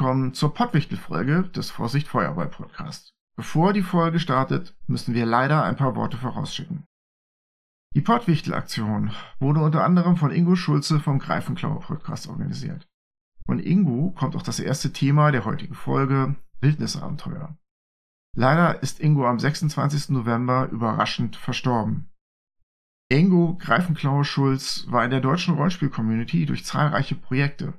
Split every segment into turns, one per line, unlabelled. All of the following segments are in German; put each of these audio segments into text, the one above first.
Willkommen zur Pottwichtel-Folge des Vorsicht Feuerball Podcast. Bevor die Folge startet, müssen wir leider ein paar Worte vorausschicken. Die Pottwichtel-Aktion wurde unter anderem von Ingo Schulze vom Greifenklauer Podcast organisiert. Von Ingo kommt auch das erste Thema der heutigen Folge, Wildnisabenteuer. Leider ist Ingo am 26. November überraschend verstorben. Ingo Greifenklauer Schulz war in der deutschen Rollenspiel-Community durch zahlreiche Projekte,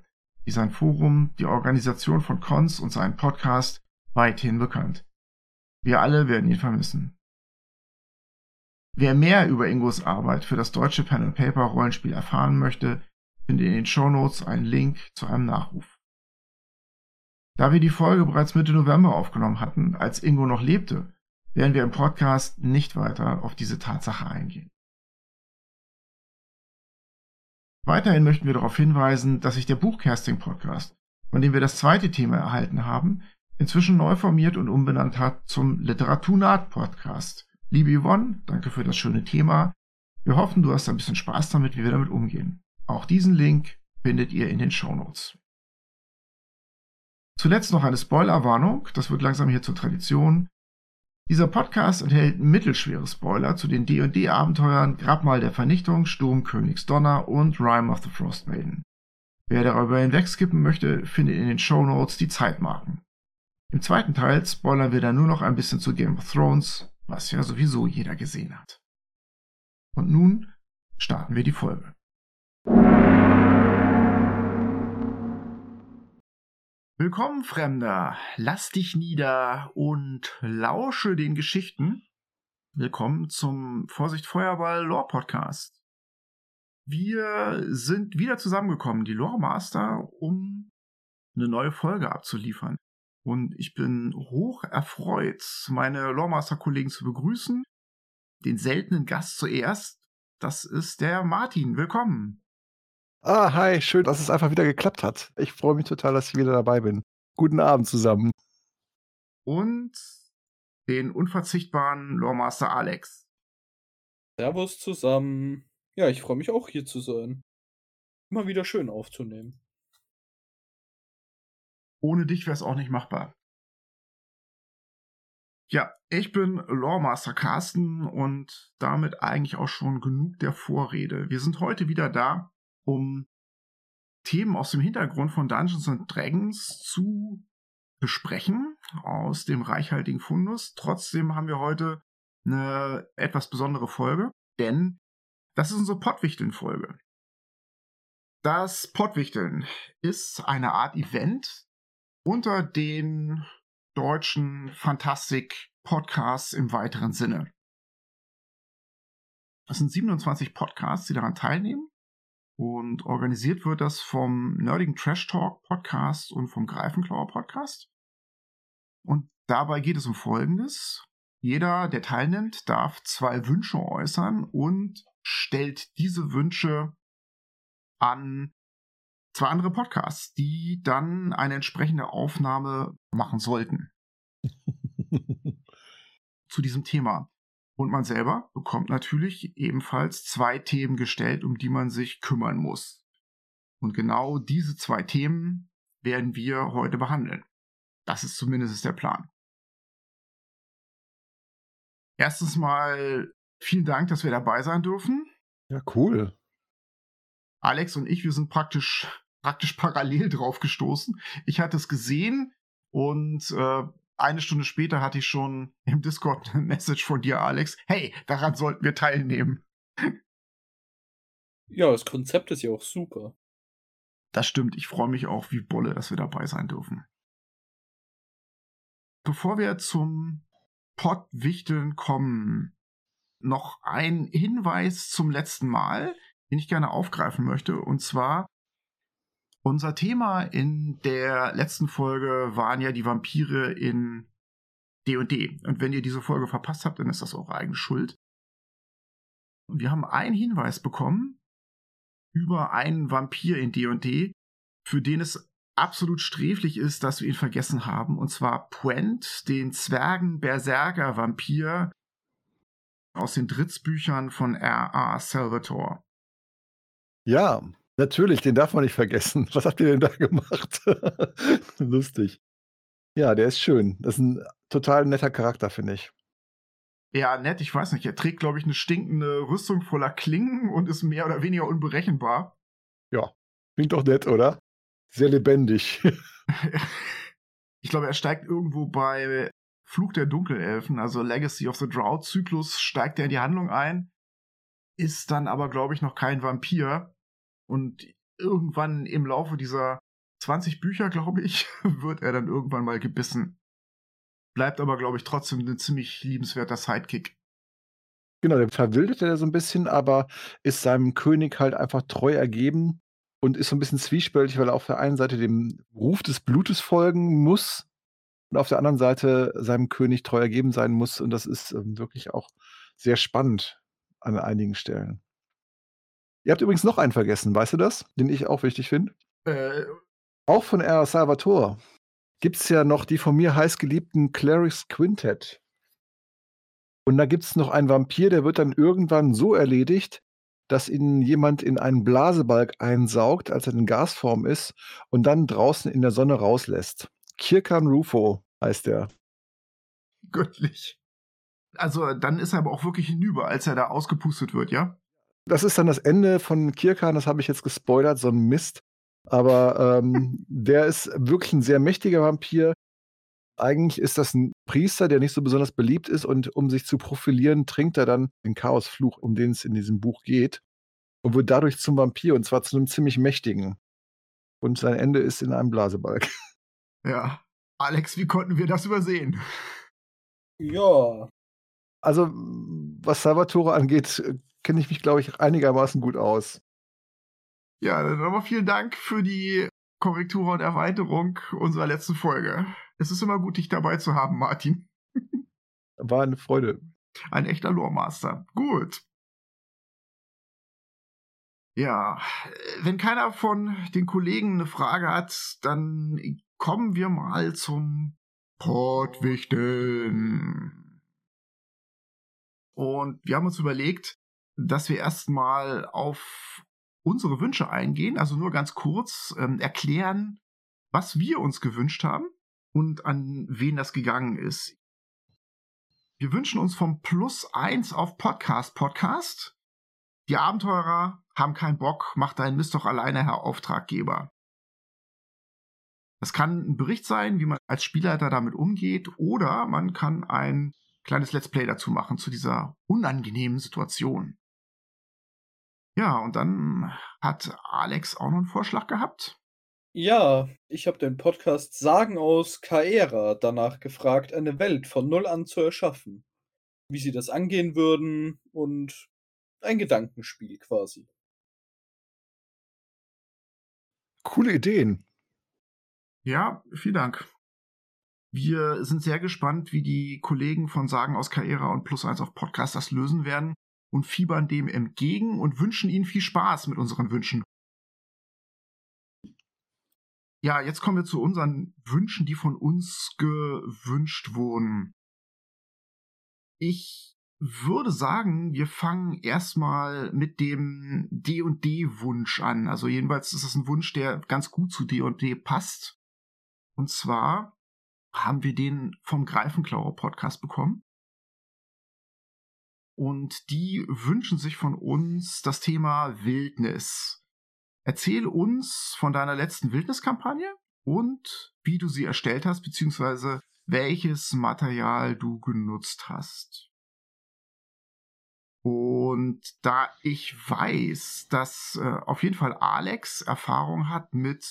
wie sein Forum, die Organisation von Cons und seinen Podcast weithin bekannt. Wir alle werden ihn vermissen. Wer mehr über Ingos Arbeit für das deutsche Pen and Paper Rollenspiel erfahren möchte, findet in den Shownotes einen Link zu einem Nachruf. Da wir die Folge bereits Mitte November aufgenommen hatten, als Ingo noch lebte, werden wir im Podcast nicht weiter auf diese Tatsache eingehen. Weiterhin möchten wir darauf hinweisen, dass sich der Buchcasting-Podcast, von dem wir das zweite Thema erhalten haben, inzwischen neu formiert und umbenannt hat zum Literaturnat-Podcast. Liebe Yvonne, danke für das schöne Thema. Wir hoffen, du hast ein bisschen Spaß damit, wie wir damit umgehen. Auch diesen Link findet ihr in den Show Notes. Zuletzt noch eine Spoilerwarnung, das wird langsam hier zur Tradition. Dieser Podcast enthält mittelschwere Spoiler zu den D&D-Abenteuern Grabmal der Vernichtung, Sturm Königs Donner und Rime of the Frost Maiden. Wer darüber hinwegskippen möchte, findet in den Show Notes die Zeitmarken. Im zweiten Teil spoilern wir dann nur noch ein bisschen zu Game of Thrones, was ja sowieso jeder gesehen hat. Und nun starten wir die Folge. Willkommen, Fremder. Lass dich nieder und lausche den Geschichten. Willkommen zum Vorsicht Feuerball Lore Podcast. Wir sind wieder zusammengekommen, die Lore Master, um eine neue Folge abzuliefern. Und ich bin hoch erfreut, meine Lore Master Kollegen zu begrüßen. Den seltenen Gast zuerst. Das ist der Martin. Willkommen.
Ah, hi, schön, dass es einfach wieder geklappt hat. Ich freue mich total, dass ich wieder dabei bin. Guten Abend zusammen.
Und den unverzichtbaren Loremaster Alex.
Servus zusammen. Ja, ich freue mich auch hier zu sein. Immer wieder schön aufzunehmen.
Ohne dich wäre es auch nicht machbar. Ja, ich bin Loremaster Carsten und damit eigentlich auch schon genug der Vorrede. Wir sind heute wieder da, um Themen aus dem Hintergrund von Dungeons and Dragons zu besprechen, aus dem reichhaltigen Fundus. Trotzdem haben wir heute eine etwas besondere Folge, denn das ist unsere Pottwichteln-Folge. Das Pottwichteln ist eine Art Event unter den deutschen Fantastik-Podcasts im weiteren Sinne. Es sind 27 Podcasts, die daran teilnehmen. Und organisiert wird das vom Nerdigen Trash Talk Podcast und vom Greifenklauer Podcast. Und dabei geht es um Folgendes. Jeder, der teilnimmt, darf zwei Wünsche äußern und stellt diese Wünsche an zwei andere Podcasts, die dann eine entsprechende Aufnahme machen sollten. zu diesem Thema. Und man selber bekommt natürlich ebenfalls zwei Themen gestellt, um die man sich kümmern muss. Und genau diese zwei Themen werden wir heute behandeln. Das ist zumindest der Plan. Erstens mal vielen Dank, dass wir dabei sein dürfen.
Ja, cool.
Alex und ich, wir sind praktisch, praktisch parallel drauf gestoßen. Ich hatte es gesehen und äh, eine Stunde später hatte ich schon im Discord eine Message von dir, Alex. Hey, daran sollten wir teilnehmen.
Ja, das Konzept ist ja auch super.
Das stimmt. Ich freue mich auch wie Bolle, dass wir dabei sein dürfen. Bevor wir zum Pottwichteln kommen, noch ein Hinweis zum letzten Mal, den ich gerne aufgreifen möchte. Und zwar unser Thema in der letzten Folge waren ja die Vampire in D&D. Und wenn ihr diese Folge verpasst habt, dann ist das eure eigene Schuld. Und wir haben einen Hinweis bekommen über einen Vampir in D&D, für den es absolut sträflich ist, dass wir ihn vergessen haben. Und zwar Puent, den Zwergen-Berserker-Vampir aus den Dritzbüchern von R.A. Salvatore.
Ja, Natürlich, den darf man nicht vergessen. Was habt ihr denn da gemacht? Lustig. Ja, der ist schön. Das ist ein total netter Charakter, finde ich.
Ja, nett, ich weiß nicht. Er trägt, glaube ich, eine stinkende Rüstung voller Klingen und ist mehr oder weniger unberechenbar.
Ja, klingt doch nett, oder? Sehr lebendig.
ich glaube, er steigt irgendwo bei Fluch der Dunkelelfen, also Legacy of the Drought Zyklus, steigt er in die Handlung ein, ist dann aber, glaube ich, noch kein Vampir. Und irgendwann im Laufe dieser 20 Bücher, glaube ich, wird er dann irgendwann mal gebissen. Bleibt aber, glaube ich, trotzdem ein ziemlich liebenswerter Sidekick.
Genau, der verwildert er so ein bisschen, aber ist seinem König halt einfach treu ergeben und ist so ein bisschen zwiespältig, weil er auf der einen Seite dem Ruf des Blutes folgen muss und auf der anderen Seite seinem König treu ergeben sein muss. Und das ist ähm, wirklich auch sehr spannend an einigen Stellen. Ihr habt übrigens noch einen vergessen, weißt du das? Den ich auch wichtig finde.
Äh,
Auch von R. Salvatore gibt es ja noch die von mir heiß geliebten Clerics Quintet. Und da gibt es noch einen Vampir, der wird dann irgendwann so erledigt, dass ihn jemand in einen Blasebalg einsaugt, als er in Gasform ist, und dann draußen in der Sonne rauslässt. Kirkan Rufo heißt er.
göttlich. Also, dann ist er aber auch wirklich hinüber, als er da ausgepustet wird, ja?
Das ist dann das Ende von Kirkan, das habe ich jetzt gespoilert, so ein Mist. Aber ähm, der ist wirklich ein sehr mächtiger Vampir. Eigentlich ist das ein Priester, der nicht so besonders beliebt ist und um sich zu profilieren, trinkt er dann den Chaosfluch, um den es in diesem Buch geht und wird dadurch zum Vampir und zwar zu einem ziemlich mächtigen. Und sein Ende ist in einem Blasebalg.
Ja. Alex, wie konnten wir das übersehen?
Ja,
Also, was Salvatore angeht, kenne ich mich, glaube ich, einigermaßen gut aus.
Ja, dann aber vielen Dank für die Korrektur und Erweiterung unserer letzten Folge. Es ist immer gut, dich dabei zu haben, Martin.
War eine Freude.
Ein echter Loremaster. Gut. Ja, wenn keiner von den Kollegen eine Frage hat, dann kommen wir mal zum Portwichteln. Und wir haben uns überlegt, dass wir erstmal auf unsere Wünsche eingehen, also nur ganz kurz ähm, erklären, was wir uns gewünscht haben und an wen das gegangen ist. Wir wünschen uns vom Plus 1 auf Podcast Podcast. Die Abenteurer haben keinen Bock, macht deinen Mist doch alleine, Herr Auftraggeber. Das kann ein Bericht sein, wie man als Spielleiter damit umgeht, oder man kann ein kleines Let's Play dazu machen, zu dieser unangenehmen Situation. Ja, und dann hat Alex auch noch einen Vorschlag gehabt.
Ja, ich habe den Podcast Sagen aus Kaera danach gefragt, eine Welt von Null an zu erschaffen. Wie sie das angehen würden und ein Gedankenspiel quasi.
Coole Ideen.
Ja, vielen Dank. Wir sind sehr gespannt, wie die Kollegen von Sagen aus Kaera und Plus 1 auf Podcast das lösen werden und fiebern dem entgegen und wünschen ihnen viel Spaß mit unseren Wünschen. Ja, jetzt kommen wir zu unseren Wünschen, die von uns gewünscht wurden. Ich würde sagen, wir fangen erstmal mit dem D&D-Wunsch an. Also jedenfalls ist das ein Wunsch, der ganz gut zu D&D passt. Und zwar haben wir den vom Greifenklauer Podcast bekommen. Und die wünschen sich von uns das Thema Wildnis. Erzähl uns von deiner letzten Wildniskampagne und wie du sie erstellt hast, beziehungsweise welches Material du genutzt hast. Und da ich weiß, dass äh, auf jeden Fall Alex Erfahrung hat mit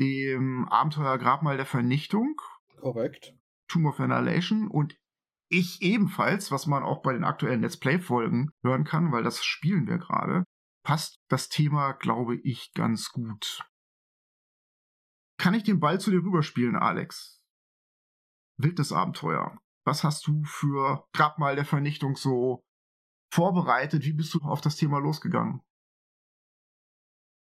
dem Abenteuer Grabmal der Vernichtung,
Korrekt.
Tomb of Annihilation und ich ebenfalls, was man auch bei den aktuellen Let's Play-Folgen hören kann, weil das spielen wir gerade, passt das Thema, glaube ich, ganz gut. Kann ich den Ball zu dir rüberspielen, Alex? Wildes Abenteuer. Was hast du für Grabmal der Vernichtung so vorbereitet? Wie bist du auf das Thema losgegangen?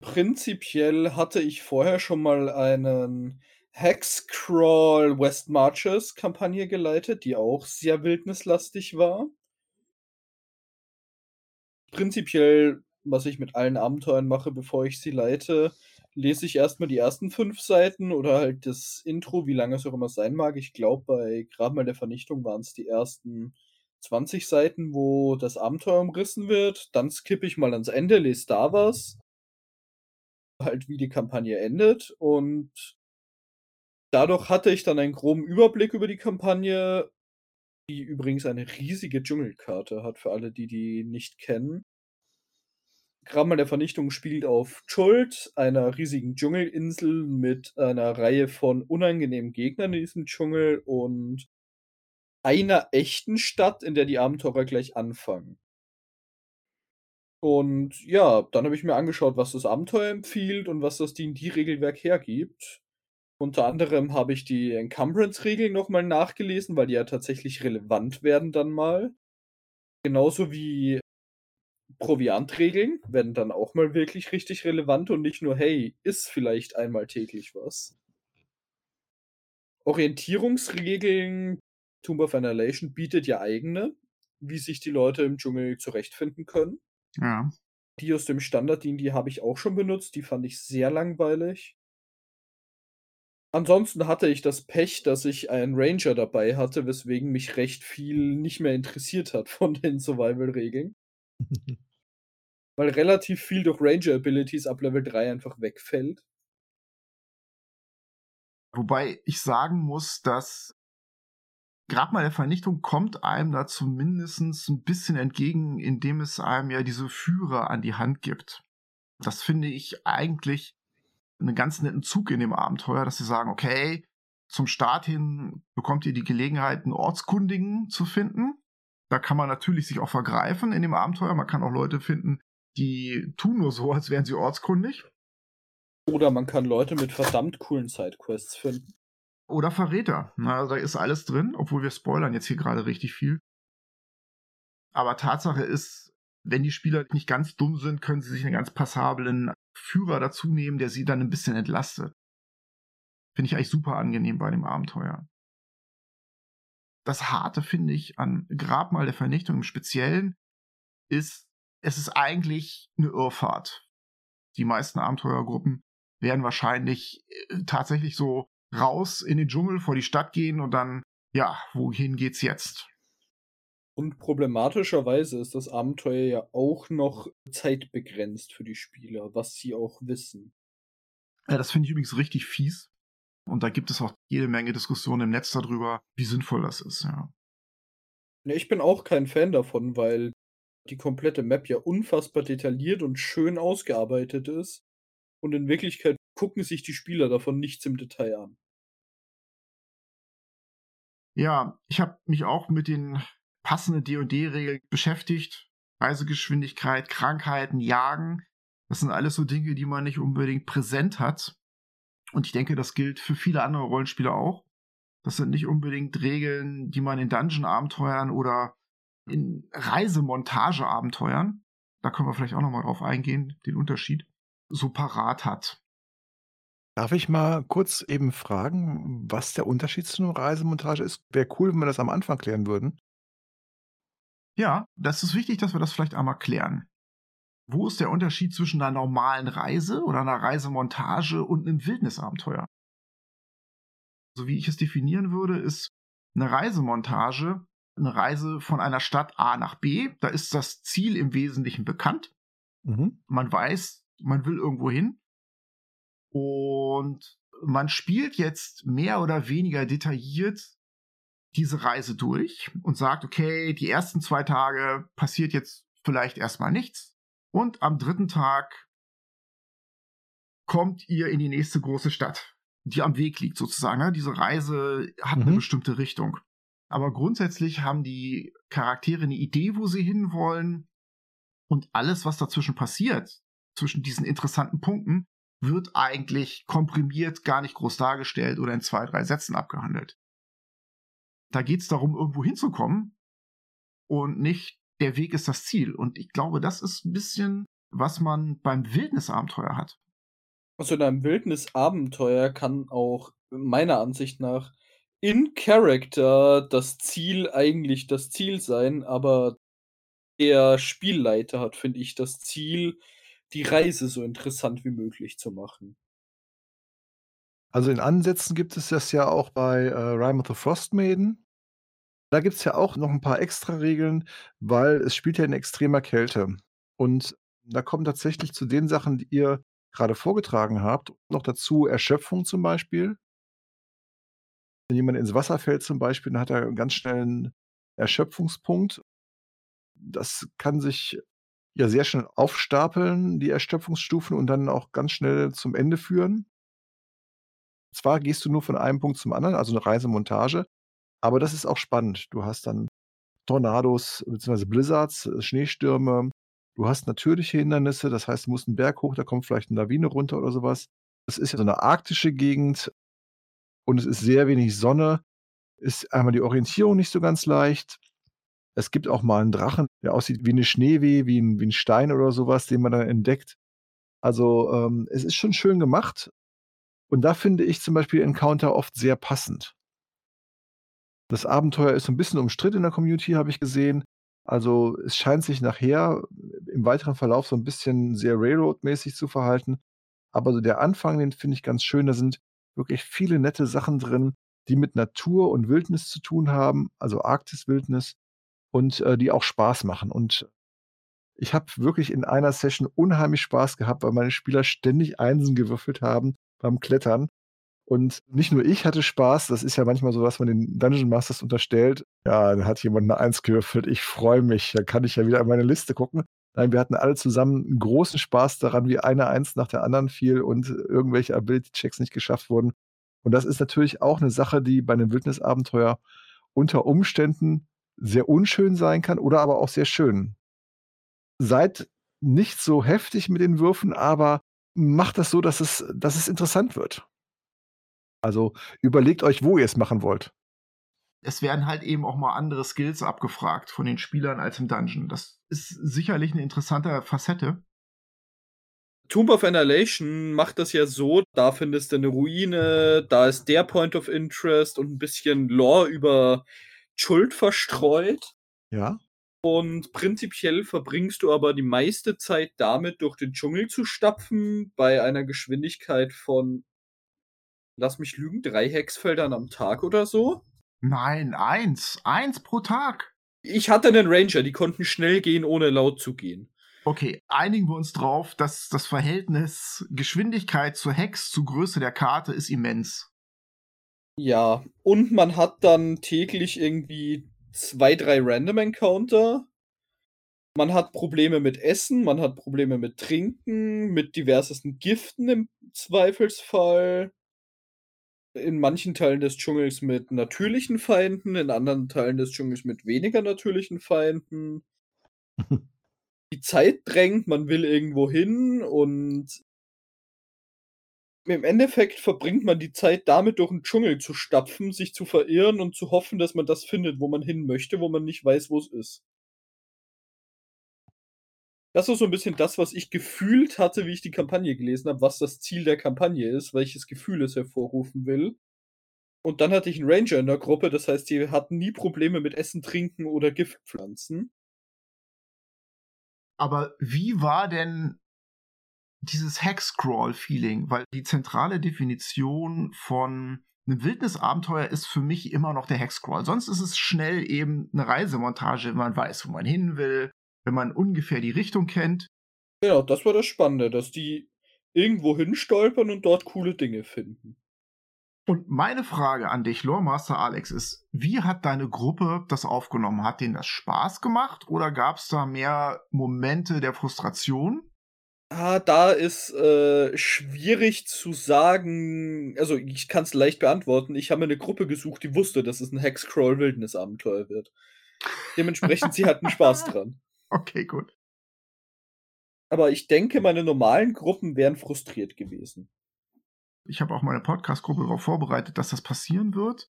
Prinzipiell hatte ich vorher schon mal einen Hexcrawl West Marches Kampagne geleitet, die auch sehr wildnislastig war. Prinzipiell was ich mit allen Abenteuern mache, bevor ich sie leite, lese ich erstmal die ersten fünf Seiten oder halt das Intro, wie lange es auch immer sein mag. Ich glaube, bei Grabmal der Vernichtung waren es die ersten 20 Seiten, wo das Abenteuer umrissen wird. Dann skippe ich mal ans Ende, lese da was. Halt, wie die Kampagne endet. Und dadurch hatte ich dann einen groben Überblick über die Kampagne, die übrigens eine riesige Dschungelkarte hat, für alle, die die nicht kennen. Grabmal der Vernichtung spielt auf Chult, einer riesigen Dschungelinsel mit einer Reihe von unangenehmen Gegnern in diesem Dschungel und einer echten Stadt, in der die Abenteurer gleich anfangen. Und ja, dann habe ich mir angeschaut, was das Abenteuer empfiehlt und was das D&D-Regelwerk hergibt. Unter anderem habe ich die Encumbrance-Regeln nochmal nachgelesen, weil die ja tatsächlich relevant werden dann mal. Genauso wie Proviantregeln werden dann auch mal wirklich richtig relevant und nicht nur, hey, ist vielleicht einmal täglich was. Orientierungsregeln, Tomb of Annihilation bietet ja eigene, wie sich die Leute im Dschungel zurechtfinden können.
Ja.
Die aus dem Standard, die habe ich auch schon benutzt, die fand ich sehr langweilig. Ansonsten hatte ich das Pech, dass ich einen Ranger dabei hatte, weswegen mich recht viel nicht mehr interessiert hat von den Survival-Regeln. Weil relativ viel durch Ranger-Abilities ab Level 3 einfach wegfällt.
Wobei ich sagen muss, dass Grabmal der Vernichtung kommt einem da zumindest ein bisschen entgegen, indem es einem ja diese Führer an die Hand gibt. Das finde ich eigentlich einen ganz netten Zug in dem Abenteuer, dass sie sagen, okay, zum Start hin bekommt ihr die Gelegenheit, einen Ortskundigen zu finden. Da kann man natürlich sich auch vergreifen in dem Abenteuer. Man kann auch Leute finden, die tun nur so, als wären sie ortskundig.
Oder man kann Leute mit verdammt coolen Sidequests finden.
Oder Verräter. Na, da ist alles drin, obwohl wir spoilern jetzt hier gerade richtig viel. Aber Tatsache ist, wenn die Spieler nicht ganz dumm sind, können sie sich einen ganz passablen Führer dazu nehmen, der sie dann ein bisschen entlastet. Finde ich eigentlich super angenehm bei dem Abenteuer. Das Harte finde ich an Grabmal der Vernichtung im Speziellen ist, es ist eigentlich eine Irrfahrt. Die meisten Abenteuergruppen werden wahrscheinlich äh, tatsächlich so raus in den Dschungel vor die Stadt gehen und dann, ja, wohin geht's jetzt?
Und problematischerweise ist das Abenteuer ja auch noch zeitbegrenzt für die Spieler, was sie auch wissen.
Ja, das finde ich übrigens richtig fies. Und da gibt es auch jede Menge Diskussionen im Netz darüber, wie sinnvoll das ist, ja.
ich bin auch kein Fan davon, weil die komplette Map ja unfassbar detailliert und schön ausgearbeitet ist. Und in Wirklichkeit gucken sich die Spieler davon nichts im Detail an.
Ja, ich habe mich auch mit den passenden D&D-Regeln beschäftigt. Reisegeschwindigkeit, Krankheiten, Jagen. Das sind alles so Dinge, die man nicht unbedingt präsent hat. Und ich denke, das gilt für viele andere Rollenspiele auch. Das sind nicht unbedingt Regeln, die man in Dungeon-Abenteuern oder in Reisemontage-Abenteuern, da können wir vielleicht auch nochmal drauf eingehen, den Unterschied, so parat hat.
Darf ich mal kurz eben fragen, was der Unterschied zu einer Reisemontage ist? Wäre cool, wenn wir das am Anfang klären würden.
Ja, das ist wichtig, dass wir das vielleicht einmal klären. Wo ist der Unterschied zwischen einer normalen Reise oder einer Reisemontage und einem Wildnisabenteuer? So wie ich es definieren würde, ist eine Reisemontage eine Reise von einer Stadt A nach B. Da ist das Ziel im Wesentlichen bekannt. Mhm. Man weiß, man will irgendwo hin. Und man spielt jetzt mehr oder weniger detailliert diese Reise durch und sagt, okay, die ersten zwei Tage passiert jetzt vielleicht erstmal nichts. Und am dritten Tag kommt ihr in die nächste große Stadt, die am Weg liegt sozusagen. Ne? Diese Reise hat mhm. eine bestimmte Richtung. Aber grundsätzlich haben die Charaktere eine Idee, wo sie hinwollen. Und alles, was dazwischen passiert, zwischen diesen interessanten Punkten, wird eigentlich komprimiert, gar nicht groß dargestellt oder in zwei, drei Sätzen abgehandelt. Da geht es darum, irgendwo hinzukommen und nicht der Weg ist das Ziel. Und ich glaube, das ist ein bisschen, was man beim Wildnisabenteuer hat.
Also in einem Wildnisabenteuer kann auch meiner Ansicht nach in Character das Ziel eigentlich das Ziel sein, aber Der Spielleiter hat, finde ich, das Ziel, die Reise so interessant wie möglich zu machen.
Also, in Ansätzen gibt es das ja auch bei, äh, Rime of the Frost Maiden. Da gibt's ja auch noch 'n paar Extraregeln, weil es spielt ja in extremer Kälte. Und da kommen tatsächlich zu den Sachen, die ihr grade vorgetragen habt, noch dazu Erschöpfung zum Beispiel. Wenn jemand ins Wasser fällt zum Beispiel, dann hat er ganz schnell 'n Erschöpfungspunkt. Das kann sich ja sehr schnell aufstapeln, die Erschöpfungsstufen, und dann auch ganz schnell zum Ende führen. Zwar gehst du nur von einem Punkt zum anderen, also 'ne Reisemontage, aber das ist auch spannend. Du hast dann Tornados beziehungsweise Blizzards, äh, Schneestürme. Du hast natürliche Hindernisse, das heißt, du musst 'n Berg hoch, da kommt vielleicht 'ne Lawine runter oder so was. Das ist ja so 'ne arktische Gegend und es ist sehr wenig Sonne. Ist einmal die Orientierung nicht so ganz leicht. Es gibt auch mal 'n Drachen, der aussieht wie 'ne Schneewehe, wie 'n wie 'n Stein oder so was, den man dann entdeckt. Also, ähm, es ist schon schön gemacht. Und da finde ich zum Beispiel Encounter oft sehr passend. Das Abenteuer ist so 'n bisschen umstritten in der Community, habe ich gesehen. Also, es scheint sich nachher im weiteren Verlauf so 'n bisschen sehr Railroad-mäßig zu verhalten. Aber so der Anfang, den finde ich ganz schön. Da sind wirklich viele nette Sachen drin, die mit Natur und Wildnis zu tun haben, also Arktiswildnis und, äh, die auch Spaß machen. Und ich habe wirklich in einer Session unheimlich Spaß gehabt, weil meine Spieler ständig Einsen gewürfelt haben beim Klettern. Und nicht nur ich hatte Spaß, das ist ja manchmal so, was man den Dungeon Masters unterstellt. Ja, da hat jemand 'ne Eins gewürfelt, ich freue mich, da kann ich ja wieder in meine Liste gucken. Nein, wir hatten alle zusammen großen Spaß daran, wie eine Eins nach der anderen fiel und irgendwelche Ability-Checks nicht geschafft wurden. Und das ist natürlich auch 'ne Sache, die bei 'nem Wildnisabenteuer unter Umständen sehr unschön sein kann oder aber auch sehr schön. Seid nicht so heftig mit den Würfen, aber macht das so, dass es dass es interessant wird. Also, überlegt euch, wo ihr's machen wollt.
Es werden halt eben auch mal andere Skills abgefragt von den Spielern als im Dungeon. Das ist sicherlich 'ne interessante Facette.
Tomb of Annihilation macht das ja so, da findest du 'ne Ruine, da ist der Point of Interest und 'n bisschen Lore über Schuld verstreut.
Ja.
Und prinzipiell verbringst du aber die meiste Zeit damit, durch den Dschungel zu stapfen bei einer Geschwindigkeit von lass mich lügen, 3 Hexfeldern am Tag oder so?
Nein, 1. 1 pro Tag.
Ich hatte 'nen Ranger, die konnten schnell gehen, ohne laut zu gehen.
Okay, einigen wir uns drauf, dass das Verhältnis Geschwindigkeit zur Hex zur Größe der Karte ist immens.
Ja, und man hat dann täglich irgendwie 2, 3 Random Encounter. Man hat Probleme mit Essen, man hat Probleme mit Trinken, mit diversesten Giften im Zweifelsfall. In manchen Teilen des Dschungels mit natürlichen Feinden, in anderen Teilen des Dschungels mit weniger natürlichen Feinden. Die Zeit drängt, man will irgendwo hin und im Endeffekt verbringt man die Zeit damit, durch 'n Dschungel zu stapfen, sich zu verirren und zu hoffen, dass man das findet, wo man hin möchte, wo man nicht weiß, wo's ist. Das ist so 'n bisschen das, was ich gefühlt hatte, wie ich die Kampagne gelesen habe, was das Ziel der Kampagne ist, welches Gefühl es hervorrufen will. Und dann hatte ich 'n Ranger in der Gruppe, das heißt, die hatten nie Probleme mit Essen, Trinken oder Giftpflanzen.
Aber wie war denn dieses Hexcrawl-Feeling? Weil die zentrale Definition von 'nem Wildnisabenteuer ist für mich immer noch der Hexcrawl. Sonst ist es schnell eben 'ne Reisemontage, wenn man weiß, wo man hin will, wenn man ungefähr die Richtung kennt.
Ja, das war das Spannende, dass die irgendwo hinstolpern und dort coole Dinge finden.
Und meine Frage an dich, Lore Master Alex, ist: Wie hat deine Gruppe das aufgenommen? Hat denen das Spaß gemacht oder gab's da mehr Momente der Frustration?
Ah, da ist, äh, schwierig zu sagen also, ich kann's leicht beantworten. Ich habe mir 'ne Gruppe gesucht, die wusste, dass es 'n Hexcrawl-Wildnisabenteuer wird. Dementsprechend, sie hatten Spaß dran.
Okay, gut.
Aber ich denke, meine normalen Gruppen wären frustriert gewesen.
Ich habe auch meine Podcast-Gruppe darauf vorbereitet, dass das passieren wird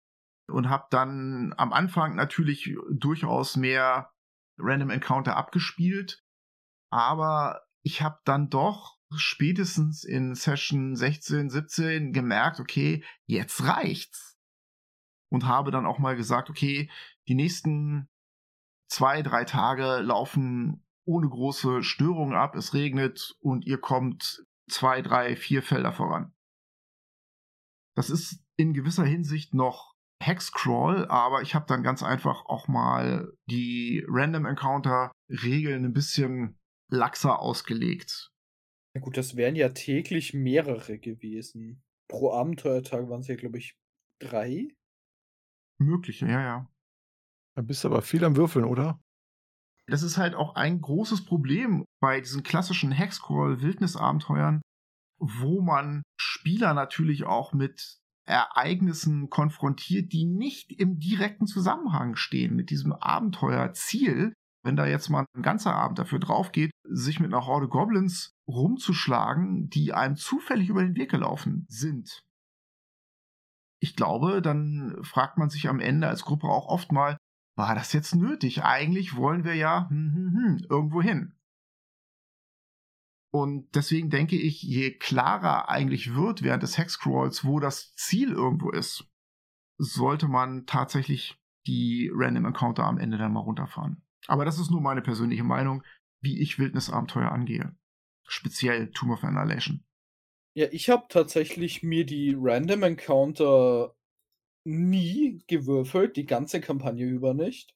und habe dann am Anfang natürlich durchaus mehr Random Encounter abgespielt. Aber ich habe dann doch spätestens in Session 16, 17 gemerkt: „Okay, jetzt reicht's.“ Und habe dann auch mal gesagt: „Okay, die nächsten zwei, drei Tage laufen ohne große Störungen ab, es regnet und ihr kommt zwei, drei, vier Felder voran. Das ist in gewisser Hinsicht noch Hexcrawl, aber ich habe dann ganz einfach auch mal die Random Encounter Regeln ein bisschen laxer ausgelegt.
Ja gut, das wären ja täglich mehrere gewesen. Pro Abenteuertag waren es ja, glaube ich, drei.
Mögliche, ja, ja.
Da bist du aber viel am Würfeln, oder?
Das ist halt auch ein großes Problem bei diesen klassischen Hexcrawl-Wildnisabenteuern, wo man Spieler natürlich auch mit Ereignissen konfrontiert, die nicht im direkten Zusammenhang stehen mit diesem Abenteuerziel. Wenn da jetzt mal ein ganzer Abend dafür drauf geht, sich mit einer Horde Goblins rumzuschlagen, die einem zufällig über den Weg gelaufen sind. Ich glaube, dann fragt man sich am Ende als Gruppe auch oft mal, war das jetzt nötig? Eigentlich wollen wir ja hm, hm, hm, irgendwo hin. Und deswegen denke ich, je klarer eigentlich wird während des Hexcrawls, wo das Ziel irgendwo ist, sollte man tatsächlich die Random Encounter am Ende dann mal runterfahren. Aber das ist nur meine persönliche Meinung, wie ich Wildnisabenteuer angehe. Speziell Tomb of Annihilation.
Ja, ich habe tatsächlich mir die Random Encounter nie gewürfelt, die ganze Kampagne über nicht,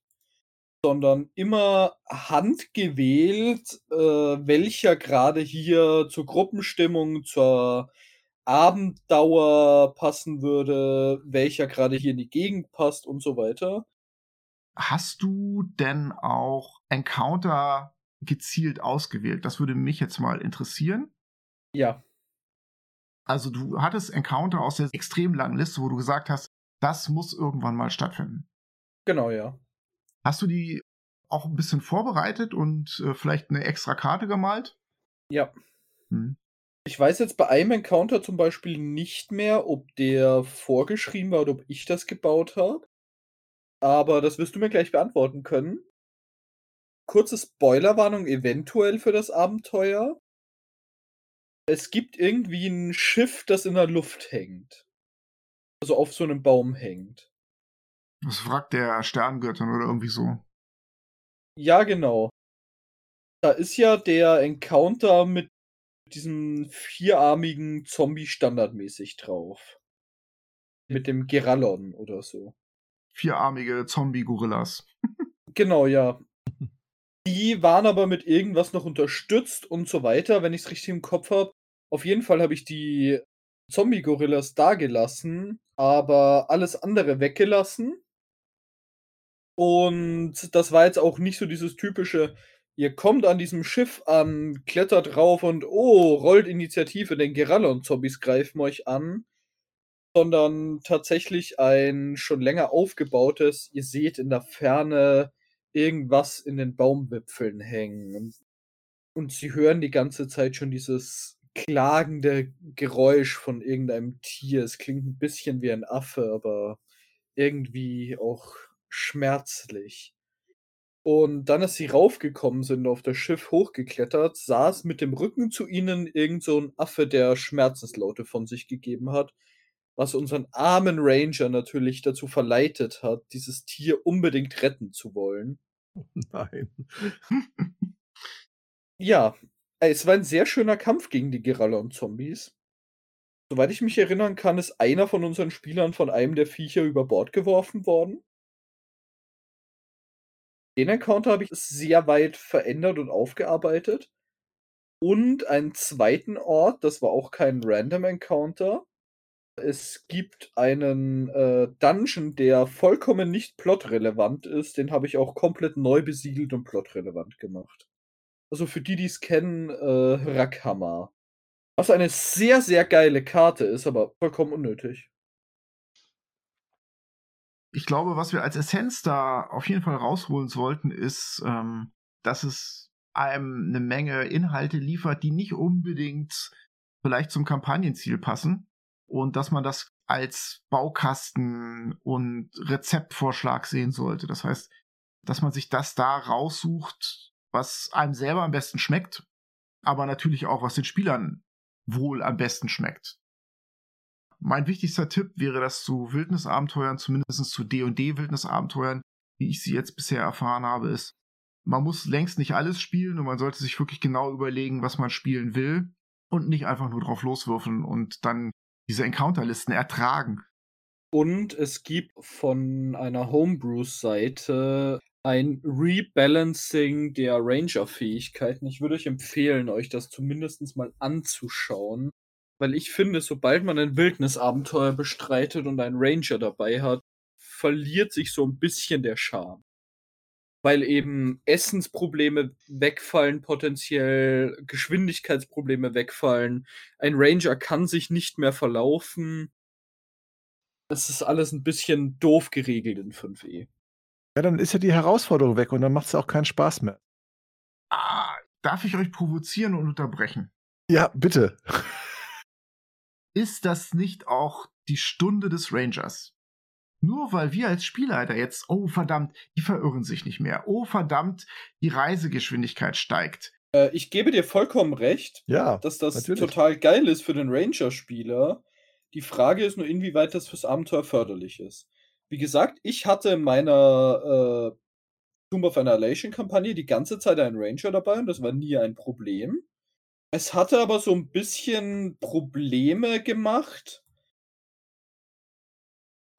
sondern immer handgewählt, äh, welcher gerade hier zur Gruppenstimmung, zur Abenddauer passen würde, welcher gerade hier in die Gegend passt und so weiter.
Hast du denn auch Encounter gezielt ausgewählt? Das würde mich jetzt mal interessieren.
Ja.
Also du hattest Encounter aus der extrem langen Liste, wo du gesagt hast, das muss irgendwann mal stattfinden.
Genau, ja.
Hast du die auch ein bisschen vorbereitet und äh, vielleicht eine extra Karte gemalt?
Ja. Hm. Ich weiß jetzt bei einem Encounter zum Beispiel nicht mehr, ob der vorgeschrieben war oder ob ich das gebaut habe. Aber das wirst du mir gleich beantworten können. Kurze Spoilerwarnung eventuell für das Abenteuer. Es gibt irgendwie ein Schiff, das in der Luft hängt so auf so einem Baum hängt.
Das fragt der Sterngöttin oder irgendwie so.
Ja, genau. Da ist ja der Encounter mit diesem vierarmigen Zombie standardmäßig drauf. Mit dem Gerallon oder so.
Vierarmige Zombie-Gorillas.
genau, ja. Die waren aber mit irgendwas noch unterstützt und so weiter, wenn ich es richtig im Kopf habe. Auf jeden Fall habe ich die Zombie-Gorillas dagelassen, aber alles andere weggelassen. Und das war jetzt auch nicht so dieses typische, ihr kommt an diesem Schiff an, klettert drauf und oh, rollt Initiative, denn Gerallon-Zombies greifen euch an. Sondern tatsächlich ein schon länger aufgebautes, ihr seht in der Ferne irgendwas in den Baumwipfeln hängen. Und, sie hören die ganze Zeit schon dieses klagende Geräusch von irgendeinem Tier. Es klingt ein bisschen wie ein Affe, aber irgendwie auch schmerzlich. Und dann, als sie raufgekommen sind, auf das Schiff hochgeklettert, saß mit dem Rücken zu ihnen irgend so ein Affe, der Schmerzenslaute von sich gegeben hat, was unseren armen Ranger natürlich dazu verleitet hat, dieses Tier unbedingt retten zu wollen.
Nein.
ja, es war ein sehr schöner Kampf gegen die Gerallon-Zombies. Soweit ich mich erinnern kann, ist einer von unseren Spielern von einem der Viecher über Bord geworfen worden. Den Encounter habe ich sehr weit verändert und aufgearbeitet. Und einen zweiten Ort, das war auch kein Random Encounter. Es gibt einen äh, Dungeon, der vollkommen nicht plotrelevant ist. Den habe ich auch komplett neu besiedelt und plotrelevant gemacht. Also für die, die es kennen, äh, Rakhammer. Was eine sehr, sehr geile Karte ist, aber vollkommen unnötig.
Ich glaube, was wir als Essenz da auf jeden Fall rausholen sollten, ist, ähm, dass es einem eine Menge Inhalte liefert, die nicht unbedingt vielleicht zum Kampagnenziel passen und dass man das als Baukasten und Rezeptvorschlag sehen sollte. Das heißt, dass man sich das da raussucht, was einem selber am besten schmeckt, aber natürlich auch, was den Spielern wohl am besten schmeckt. Mein wichtigster Tipp wäre, dass zu Wildnisabenteuern, zumindest zu D&D Wildnisabenteuern, wie ich sie jetzt bisher erfahren habe, ist, man muss längst nicht alles spielen und man sollte sich wirklich genau überlegen, was man spielen will und nicht einfach nur drauf loswürfeln und dann diese Encounterlisten ertragen.
Und es gibt von einer Homebrew-Seite ein Rebalancing der Ranger-Fähigkeiten. Ich würde euch empfehlen, euch das zumindest mal anzuschauen, weil ich finde, sobald man ein Wildnisabenteuer bestreitet und einen Ranger dabei hat, verliert sich so ein bisschen der Charme. Weil eben Essensprobleme wegfallen, potenziell Geschwindigkeitsprobleme wegfallen. Ein Ranger kann sich nicht mehr verlaufen. Das ist alles ein bisschen doof geregelt in 5e.
Ja, dann ist ja die Herausforderung weg und dann macht es auch keinen Spaß mehr.
Ah, darf ich euch provozieren und unterbrechen?
Ja, bitte.
Ist das nicht auch die Stunde des Rangers? Nur weil wir als Spielleiter jetzt, oh verdammt, die verirren sich nicht mehr. Oh verdammt, die Reisegeschwindigkeit steigt.
Äh, ich gebe dir vollkommen recht,
Ja,
dass das
natürlich.
total geil ist für den Ranger-Spieler. Die Frage ist nur, inwieweit das fürs Abenteuer förderlich ist. Wie gesagt, ich hatte in meiner äh, Tomb of Annihilation-Kampagne die ganze Zeit einen Ranger dabei und das war nie ein Problem. Es hatte aber so ein bisschen Probleme gemacht,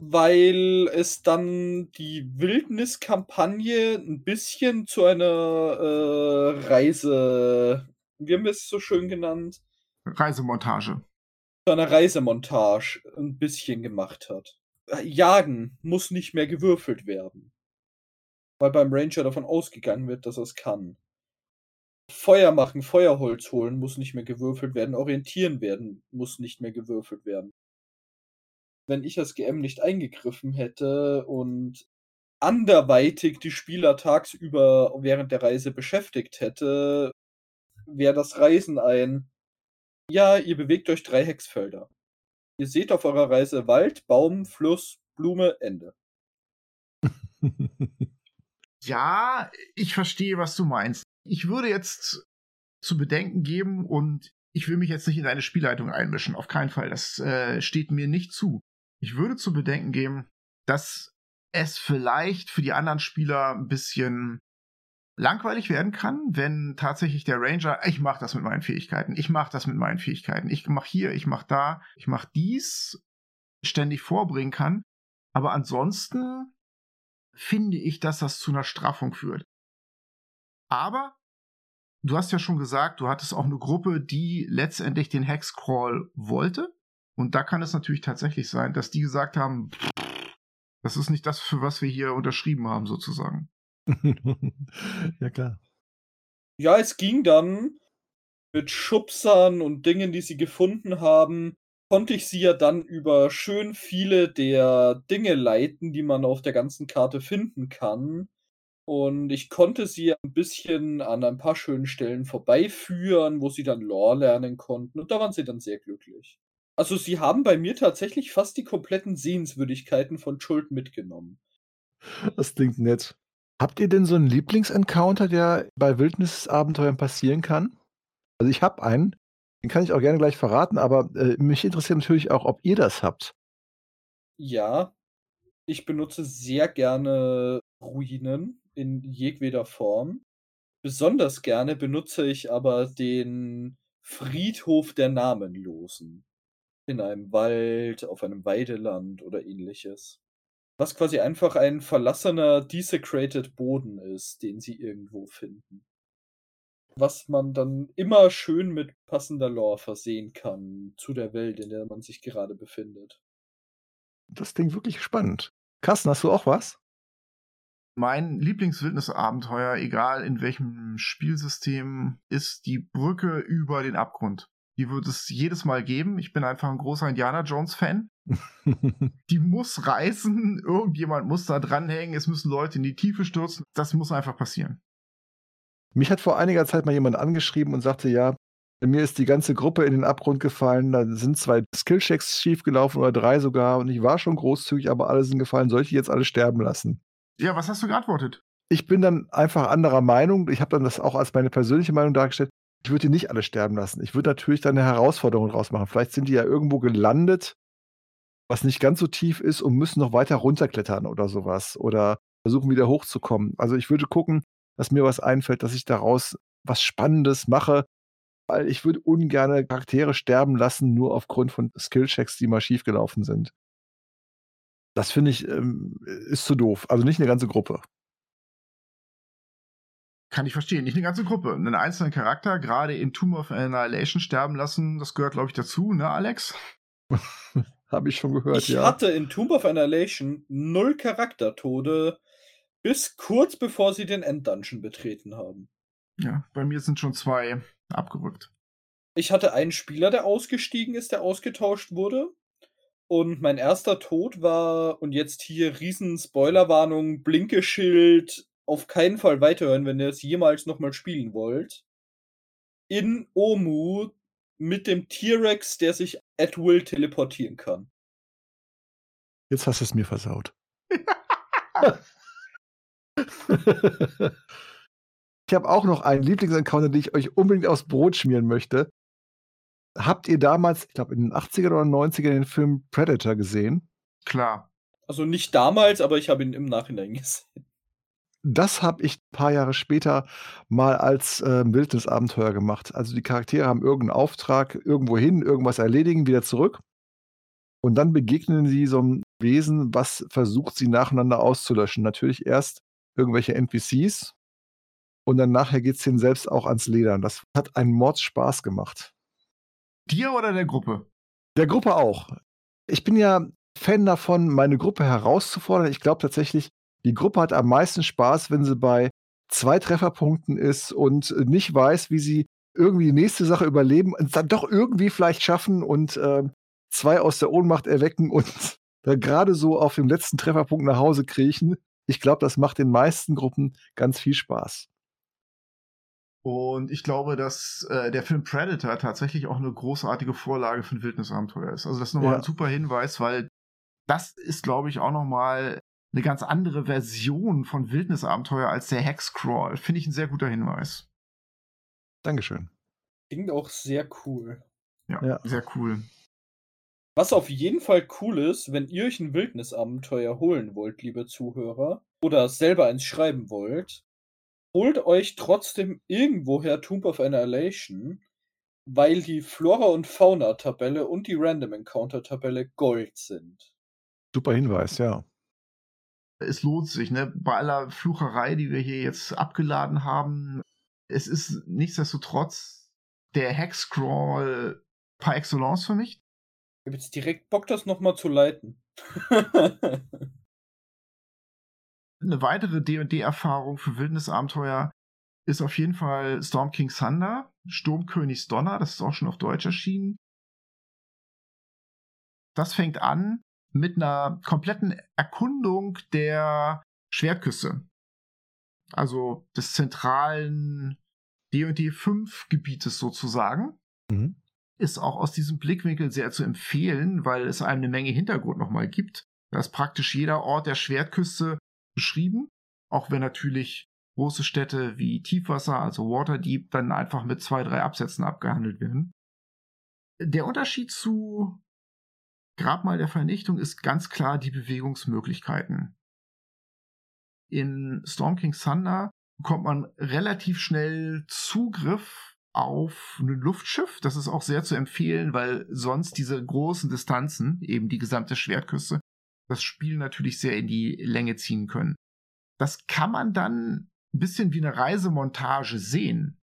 weil es dann die Wildniskampagne ein bisschen zu einer äh, Reise, wie haben wir es so schön genannt?
Reisemontage.
zu einer Reisemontage ein bisschen gemacht hat. Jagen muss nicht mehr gewürfelt werden. Weil beim Ranger davon ausgegangen wird, dass er es kann. Feuer machen, Feuerholz holen muss nicht mehr gewürfelt werden. Orientieren werden muss nicht mehr gewürfelt werden. Wenn ich als GM nicht eingegriffen hätte und anderweitig die Spieler tagsüber während der Reise beschäftigt hätte, wäre das Reisen ein ja, ihr bewegt euch drei Hexfelder. Ihr seht auf eurer Reise Wald, Baum, Fluss, Blume, Ende.
Ja, ich verstehe, was du meinst. Ich würde jetzt zu bedenken geben und ich will mich jetzt nicht in deine Spielleitung einmischen. Auf keinen Fall. Das äh, steht mir nicht zu. Ich würde zu bedenken geben, dass es vielleicht für die anderen Spieler ein bisschen langweilig werden kann, wenn tatsächlich der Ranger, ich mache das mit meinen Fähigkeiten, ich mache das mit meinen Fähigkeiten, ich mache hier, ich mache da, ich mache dies, ständig vorbringen kann. Aber ansonsten finde ich, dass das zu einer Straffung führt. Aber du hast ja schon gesagt, du hattest auch eine Gruppe, die letztendlich den Hexcrawl wollte. Und da kann es natürlich tatsächlich sein, dass die gesagt haben, das ist nicht das, für was wir hier unterschrieben haben, sozusagen.
ja, klar.
Ja, es ging dann mit Schubsern und Dingen, die sie gefunden haben, konnte ich sie ja dann über schön viele der Dinge leiten, die man auf der ganzen Karte finden kann. Und ich konnte sie ein bisschen an ein paar schönen Stellen vorbeiführen, wo sie dann Lore lernen konnten. Und da waren sie dann sehr glücklich. Also sie haben bei mir tatsächlich fast die kompletten Sehenswürdigkeiten von Schuld mitgenommen.
Das klingt nett. Habt ihr denn so einen Lieblingsencounter, der bei Wildnisabenteuern passieren kann? Also ich habe einen, den kann ich auch gerne gleich verraten, aber äh, mich interessiert natürlich auch, ob ihr das habt.
Ja, ich benutze sehr gerne Ruinen in jedweder Form. Besonders gerne benutze ich aber den Friedhof der Namenlosen. In einem Wald, auf einem Weideland oder ähnliches. Was quasi einfach ein verlassener, desecrated Boden ist, den sie irgendwo finden. Was man dann immer schön mit passender Lore versehen kann zu der Welt, in der man sich gerade befindet.
Das klingt wirklich spannend. Carsten, hast du auch was?
Mein Lieblingswildnisabenteuer, egal in welchem Spielsystem, ist die Brücke über den Abgrund. Die wird es jedes Mal geben. Ich bin einfach ein großer Indiana Jones-Fan. Die muss reißen, irgendjemand muss da dranhängen, es müssen Leute in die Tiefe stürzen. Das muss einfach passieren.
Mich hat vor einiger Zeit mal jemand angeschrieben und sagte, ja, mir ist die ganze Gruppe in den Abgrund gefallen, da sind zwei Skillchecks schiefgelaufen oder drei sogar und ich war schon großzügig, aber alle sind gefallen, soll ich die jetzt alle sterben lassen?
Ja, was hast du geantwortet?
Ich bin dann einfach anderer Meinung. Ich habe dann das auch als meine persönliche Meinung dargestellt. Ich würde die nicht alle sterben lassen. Ich würde natürlich dann eine Herausforderung draus machen. Vielleicht sind die ja irgendwo gelandet, was nicht ganz so tief ist und müssen noch weiter runterklettern oder sowas. Oder versuchen wieder hochzukommen. Also ich würde gucken, dass mir was einfällt, dass ich daraus was Spannendes mache, weil ich würde ungern Charaktere sterben lassen, nur aufgrund von Skillchecks, die mal schiefgelaufen sind. Das finde ich, ähm, ist zu doof. Also nicht eine ganze Gruppe.
Kann ich verstehen. Nicht eine ganze Gruppe. Einen einzelnen Charakter, gerade in Tomb of Annihilation sterben lassen, das gehört, glaube ich, dazu, ne, Alex?
Habe ich schon gehört,
ich
ja.
Ich hatte in Tomb of Annihilation null Charaktertode, bis kurz bevor sie den Enddungeon betreten haben.
Ja, bei mir sind schon zwei abgerückt.
Ich hatte einen Spieler, der ausgestiegen ist, der ausgetauscht wurde. Und mein erster Tod war, und jetzt hier riesen Spoilerwarnung, Blinkeschild, auf keinen Fall weiterhören, wenn ihr es jemals nochmal spielen wollt. In Omu mit dem T-Rex, der sich at will teleportieren kann.
Jetzt hast du es mir versaut. ich habe auch noch einen Lieblingsencounter, den ich euch unbedingt aufs Brot schmieren möchte. Habt ihr damals, ich glaube in den 80er oder 90er den Film Predator gesehen?
Klar.
Also nicht damals, aber ich habe ihn im Nachhinein gesehen.
Das habe ich ein paar Jahre später mal als äh, Wildnisabenteuer gemacht. Also die Charaktere haben irgendeinen Auftrag, irgendwo hin, irgendwas erledigen, wieder zurück. Und dann begegnen sie so einem Wesen, was versucht, sie nacheinander auszulöschen. Natürlich erst irgendwelche NPCs und dann nachher geht es ihnen selbst auch ans Ledern. Das hat einen Mordspaß gemacht.
Dir oder der Gruppe?
Der Gruppe auch. Ich bin ja Fan davon, meine Gruppe herauszufordern. Ich glaube tatsächlich, die Gruppe hat am meisten Spaß, wenn sie bei zwei Trefferpunkten ist und nicht weiß, wie sie irgendwie die nächste Sache überleben und dann doch irgendwie vielleicht schaffen und äh, zwei aus der Ohnmacht erwecken und da gerade so auf dem letzten Trefferpunkt nach Hause kriechen. Ich glaube, das macht den meisten Gruppen ganz viel Spaß.
Und ich glaube, dass äh, der Film Predator tatsächlich auch eine großartige Vorlage für ein Wildnisabenteuer ist. Also das ist nochmal ja. ein super Hinweis, weil das ist, glaube ich, auch nochmal eine ganz andere Version von Wildnisabenteuer als der Hexcrawl. Finde ich ein sehr guter Hinweis.
Dankeschön.
Klingt auch sehr cool.
Ja, ja, sehr cool.
Was auf jeden Fall cool ist, wenn ihr euch ein Wildnisabenteuer holen wollt, liebe Zuhörer, oder selber eins schreiben wollt, holt euch trotzdem irgendwoher Tomb of Annihilation, weil die Flora- und Fauna-Tabelle und die Random Encounter-Tabelle Gold sind.
Super Hinweis, ja.
Es lohnt sich, ne? Bei aller Flucherei, die wir hier jetzt abgeladen haben, es ist nichtsdestotrotz der Hexcrawl par excellence für mich.
Ich habe jetzt direkt Bock, das nochmal zu leiten.
Eine weitere D&D-Erfahrung für Wildnisabenteuer ist auf jeden Fall Storm King Thunder, Sturmkönigs Donner, das ist auch schon auf Deutsch erschienen. Das fängt an mit einer kompletten Erkundung der Schwertküste. Also des zentralen D&D 5 Gebietes sozusagen. Mhm. Ist auch aus diesem Blickwinkel sehr zu empfehlen, weil es einem eine Menge Hintergrund nochmal gibt. Da ist praktisch jeder Ort der Schwertküste beschrieben, auch wenn natürlich große Städte wie Tiefwasser, also Waterdeep, dann einfach mit zwei, drei Absätzen abgehandelt werden. Der Unterschied zu Grabmal der Vernichtung ist ganz klar die Bewegungsmöglichkeiten. In Storm King Thunder bekommt man relativ schnell Zugriff auf ein Luftschiff. Das ist auch sehr zu empfehlen, weil sonst diese großen Distanzen, eben die gesamte Schwertküste, das Spiel natürlich sehr in die Länge ziehen können. Das kann man dann ein bisschen wie eine Reisemontage sehen.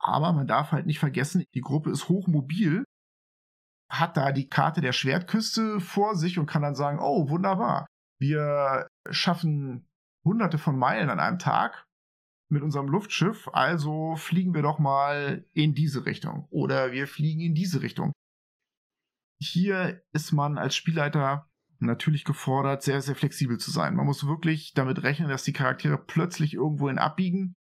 Aber man darf halt nicht vergessen, die Gruppe ist hochmobil, hat da die Karte der Schwertküste vor sich und kann dann sagen, oh, wunderbar, wir schaffen hunderte von Meilen an einem Tag mit unserem Luftschiff, also fliegen wir doch mal in diese Richtung oder wir fliegen in diese Richtung. Hier ist man als Spielleiter natürlich gefordert, sehr, sehr flexibel zu sein. Man muss wirklich damit rechnen, dass die Charaktere plötzlich irgendwohin abbiegen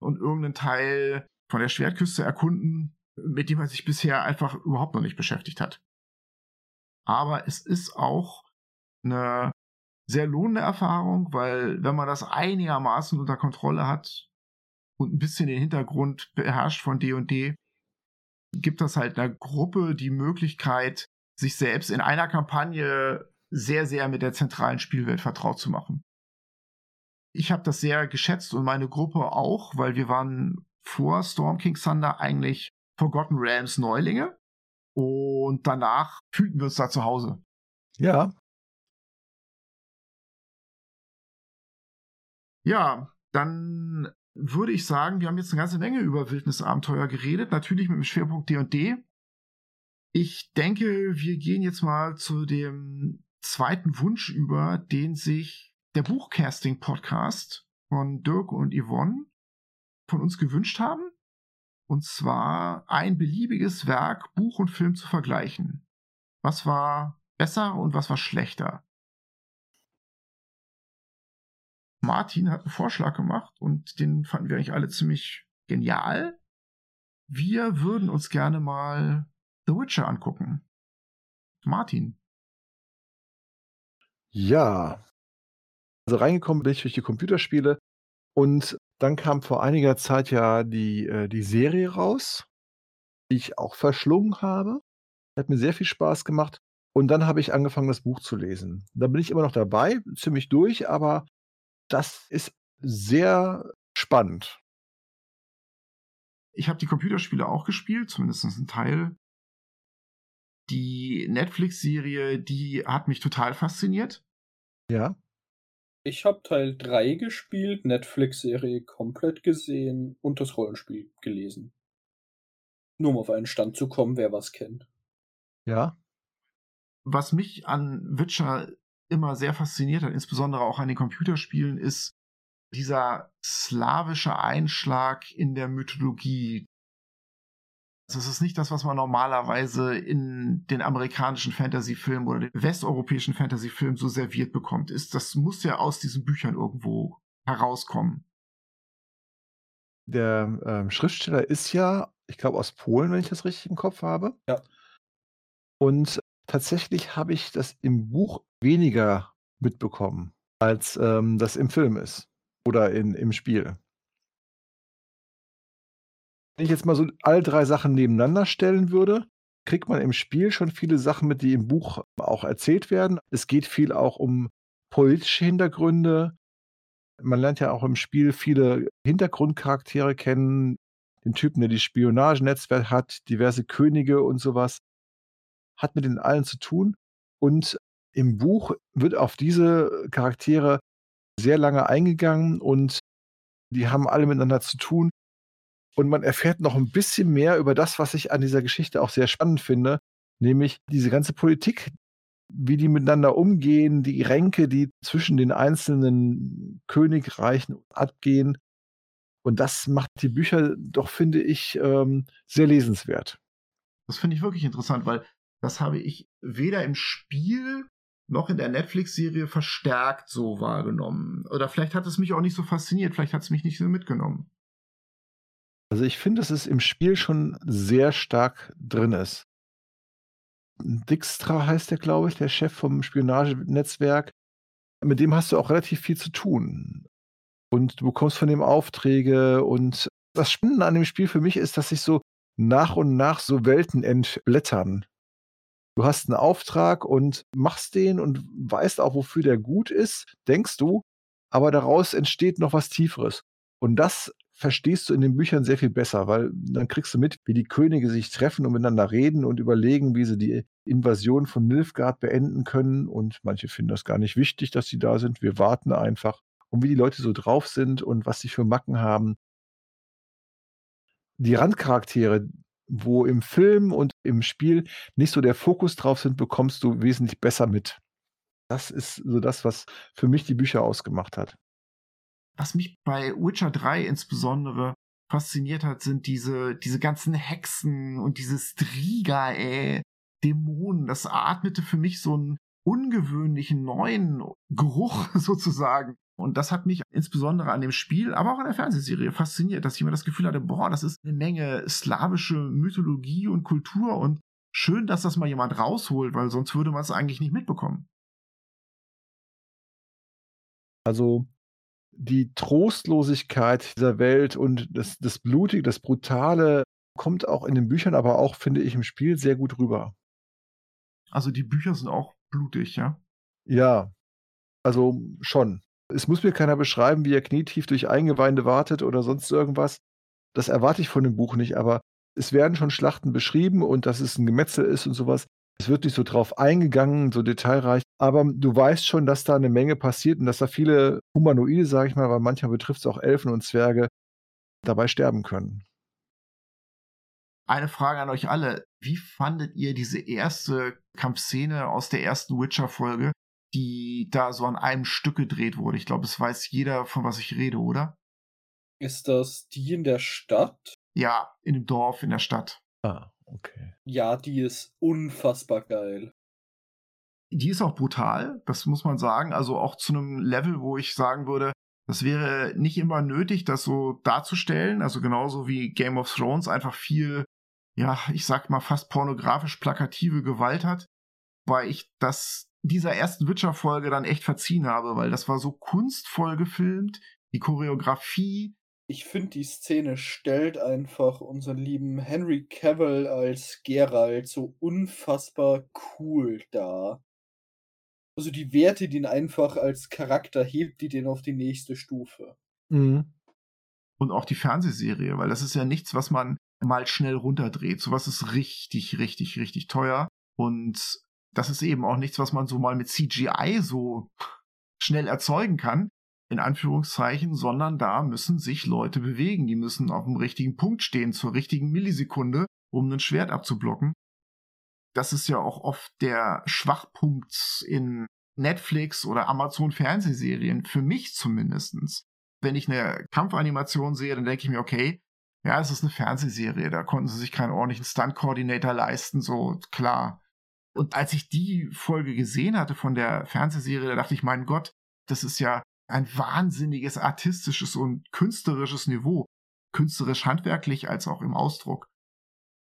und irgendeinen Teil von der Schwertküste erkunden, mit dem man sich bisher einfach überhaupt noch nicht beschäftigt hat. Aber es ist auch eine sehr lohnende Erfahrung, weil wenn man das einigermaßen unter Kontrolle hat und ein bisschen den Hintergrund beherrscht von D&D, gibt das halt einer Gruppe die Möglichkeit, sich selbst in einer Kampagne sehr, sehr mit der zentralen Spielwelt vertraut zu machen. Ich habe das sehr geschätzt und meine Gruppe auch, weil wir waren vor Storm King Thunder eigentlich Forgotten Realms Neulinge und danach fühlten wir uns da zu Hause.
Ja.
Ja, dann würde ich sagen, wir haben jetzt eine ganze Menge über Wildnisabenteuer geredet, natürlich mit dem Schwerpunkt D&D. Ich denke, wir gehen jetzt mal zu dem zweiten Wunsch über, den sich der Buchcasting-Podcast von Dirk und Yvonne von uns gewünscht haben. Und zwar ein beliebiges Werk, Buch und Film zu vergleichen. Was war besser und was war schlechter? Martin hat einen Vorschlag gemacht und den fanden wir eigentlich alle ziemlich genial. Wir würden uns gerne mal The Witcher angucken. Martin.
Ja. Also reingekommen bin ich durch die Computerspiele und dann kam vor einiger Zeit ja die, äh, die Serie raus, die ich auch verschlungen habe. Hat mir sehr viel Spaß gemacht. Und dann habe ich angefangen, das Buch zu lesen. Da bin ich immer noch dabei, ziemlich durch, aber das ist sehr spannend.
Ich habe die Computerspiele auch gespielt, zumindest ein Teil. Die Netflix-Serie, die hat mich total fasziniert.
Ja.
Ich habe Teil 3 gespielt, Netflix-Serie komplett gesehen und das Rollenspiel gelesen. Nur um auf einen Stand zu kommen, wer was kennt.
Ja.
Was mich an Witcher immer sehr fasziniert hat, insbesondere auch an den Computerspielen, ist dieser slawische Einschlag in der Mythologie. Das ist nicht das, was man normalerweise in den amerikanischen Fantasy-Filmen oder den westeuropäischen Fantasy-Filmen so serviert bekommt. Ist, das muss ja aus diesen Büchern irgendwo herauskommen.
Der ähm, Schriftsteller ist ja, ich glaube, aus Polen, wenn ich das richtig im Kopf habe.
Ja.
Und tatsächlich habe ich das im Buch weniger mitbekommen, als ähm, das im Film ist oder in, im Spiel. Wenn ich jetzt mal so all drei Sachen nebeneinander stellen würde, kriegt man im Spiel schon viele Sachen mit, die im Buch auch erzählt werden. Es geht viel auch um politische Hintergründe. Man lernt ja auch im Spiel viele Hintergrundcharaktere kennen. Den Typen, der die Spionagenetzwerk hat, diverse Könige und sowas. Hat mit den allen zu tun. Und im Buch wird auf diese Charaktere sehr lange eingegangen und die haben alle miteinander zu tun. Und man erfährt noch ein bisschen mehr über das, was ich an dieser Geschichte auch sehr spannend finde, nämlich diese ganze Politik, wie die miteinander umgehen, die Ränke, die zwischen den einzelnen Königreichen abgehen. Und das macht die Bücher doch, finde ich, ähm, sehr lesenswert.
Das finde ich wirklich interessant, weil das habe ich weder im Spiel noch in der Netflix-Serie verstärkt so wahrgenommen. Oder vielleicht hat es mich auch nicht so fasziniert, vielleicht hat es mich nicht so mitgenommen.
Also ich finde, dass es im Spiel schon sehr stark drin ist. Dijkstra heißt der, glaube ich, der Chef vom Spionagenetzwerk. Mit dem hast du auch relativ viel zu tun. Und du bekommst von dem Aufträge. Und das Spannende an dem Spiel für mich ist, dass sich so nach und nach so Welten entblättern. Du hast einen Auftrag und machst den und weißt auch, wofür der gut ist, denkst du, aber daraus entsteht noch was Tieferes. Und das verstehst du in den Büchern sehr viel besser, weil dann kriegst du mit, wie die Könige sich treffen und miteinander reden und überlegen, wie sie die Invasion von Nilfgaard beenden können. Und manche finden das gar nicht wichtig, dass sie da sind. Wir warten einfach. Und wie die Leute so drauf sind und was sie für Macken haben. Die Randcharaktere, wo im Film und im Spiel nicht so der Fokus drauf sind, bekommst du wesentlich besser mit. Das ist so das, was für mich die Bücher ausgemacht hat.
Was mich bei Witcher 3 insbesondere fasziniert hat, sind diese, diese ganzen Hexen und diese Striga, ey, Dämonen. Das atmete für mich so einen ungewöhnlichen neuen Geruch sozusagen. Und das hat mich insbesondere an dem Spiel, aber auch an der Fernsehserie fasziniert, dass ich immer das Gefühl hatte, boah, das ist eine Menge slawische Mythologie und Kultur und schön, dass das mal jemand rausholt, weil sonst würde man es eigentlich nicht mitbekommen.
Also die Trostlosigkeit dieser Welt und das, das Blutige, das Brutale kommt auch in den Büchern, aber auch, finde ich, im Spiel sehr gut rüber.
Also die Bücher sind auch blutig, ja?
Ja, also schon. Es muss mir keiner beschreiben, wie er knietief durch Eingeweide wartet oder sonst irgendwas. Das erwarte ich von dem Buch nicht, aber es werden schon Schlachten beschrieben und dass es ein Gemetzel ist und sowas. Es wird nicht so drauf eingegangen, so detailreich, aber du weißt schon, dass da eine Menge passiert und dass da viele Humanoide, sage ich mal, weil manchmal betrifft es auch Elfen und Zwerge, dabei sterben können.
Eine Frage an euch alle. Wie fandet ihr diese erste Kampfszene aus der ersten Witcher-Folge, die da so an einem Stück gedreht wurde? Ich glaube, es weiß jeder, von was ich rede, oder?
Ist das die in der Stadt?
Ja, in dem Dorf, in der Stadt.
Ah, okay.
Ja, die ist unfassbar geil.
Die ist auch brutal, das muss man sagen. Also auch zu einem Level, wo ich sagen würde, das wäre nicht immer nötig, das so darzustellen. Also genauso wie Game of Thrones einfach viel, ja, ich sag mal fast pornografisch plakative Gewalt hat. Weil ich das dieser ersten Witcher-Folge dann echt verziehen habe, weil das war so kunstvoll gefilmt. Die Choreografie,
ich finde, die Szene stellt einfach unseren lieben Henry Cavill als Geralt so unfassbar cool dar. Also die Werte, die ihn einfach als Charakter hebt, die den auf die nächste Stufe.
Mhm.
Und auch die Fernsehserie, weil das ist ja nichts, was man mal schnell runterdreht. Sowas ist richtig, richtig, richtig teuer. Und das ist eben auch nichts, was man so mal mit CGI so schnell erzeugen kann in Anführungszeichen, sondern da müssen sich Leute bewegen. Die müssen auf dem richtigen Punkt stehen, zur richtigen Millisekunde, um ein Schwert abzublocken. Das ist ja auch oft der Schwachpunkt in Netflix oder Amazon Fernsehserien, für mich zumindestens. Wenn ich eine Kampfanimation sehe, dann denke ich mir, okay, ja, es ist eine Fernsehserie, da konnten sie sich keinen ordentlichen Stunt-Coordinator leisten, so klar. Und als ich die Folge gesehen hatte von der Fernsehserie, da dachte ich, mein Gott, das ist ja ein wahnsinniges artistisches und künstlerisches Niveau. Künstlerisch handwerklich als auch im Ausdruck.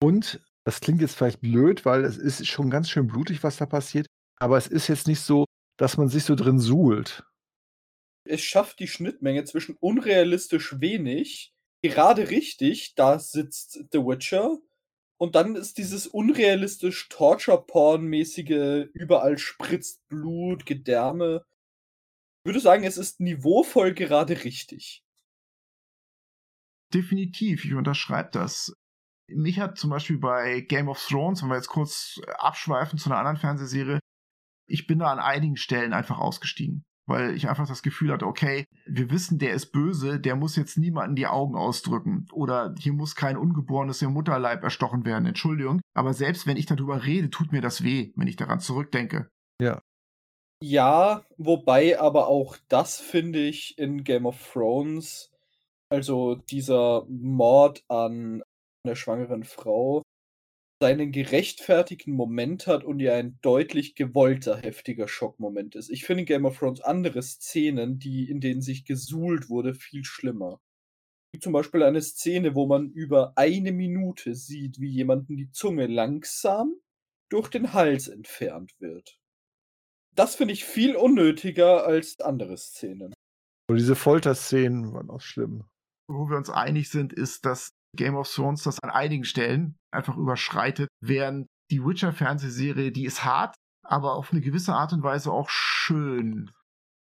Und das klingt jetzt vielleicht blöd, weil es ist schon ganz schön blutig, was da passiert. Aber es ist jetzt nicht so, dass man sich so drin suhlt.
Es schafft die Schnittmenge zwischen unrealistisch wenig, gerade richtig, da sitzt The Witcher, und dann ist dieses unrealistisch Torture-Porn-mäßige, überall spritzt Blut, Gedärme würde sagen, es ist niveauvoll gerade richtig.
Definitiv, ich unterschreibe das. Mich hat zum Beispiel bei Game of Thrones, wenn wir jetzt kurz abschweifen zu einer anderen Fernsehserie, ich bin da an einigen Stellen einfach ausgestiegen, weil ich einfach das Gefühl hatte, okay, wir wissen, der ist böse, der muss jetzt niemanden die Augen ausdrücken oder hier muss kein Ungeborenes im Mutterleib erstochen werden, Entschuldigung. Aber selbst wenn ich darüber rede, tut mir das weh, wenn ich daran zurückdenke.
Ja.
Ja, wobei aber auch das finde ich in Game of Thrones, also dieser Mord an einer schwangeren Frau, seinen gerechtfertigten Moment hat und ja ein deutlich gewollter, heftiger Schockmoment ist. Ich finde in Game of Thrones andere Szenen, die, in denen sich gesuhlt wurde, viel schlimmer. Zum Beispiel eine Szene, wo man über eine Minute sieht, wie jemanden die Zunge langsam durch den Hals entfernt wird das finde ich viel unnötiger als andere Szenen.
Und diese Folterszenen waren auch schlimm.
Wo wir uns einig sind, ist, dass Game of Thrones das an einigen Stellen einfach überschreitet, während die Witcher-Fernsehserie, die ist hart, aber auf eine gewisse Art und Weise auch schön.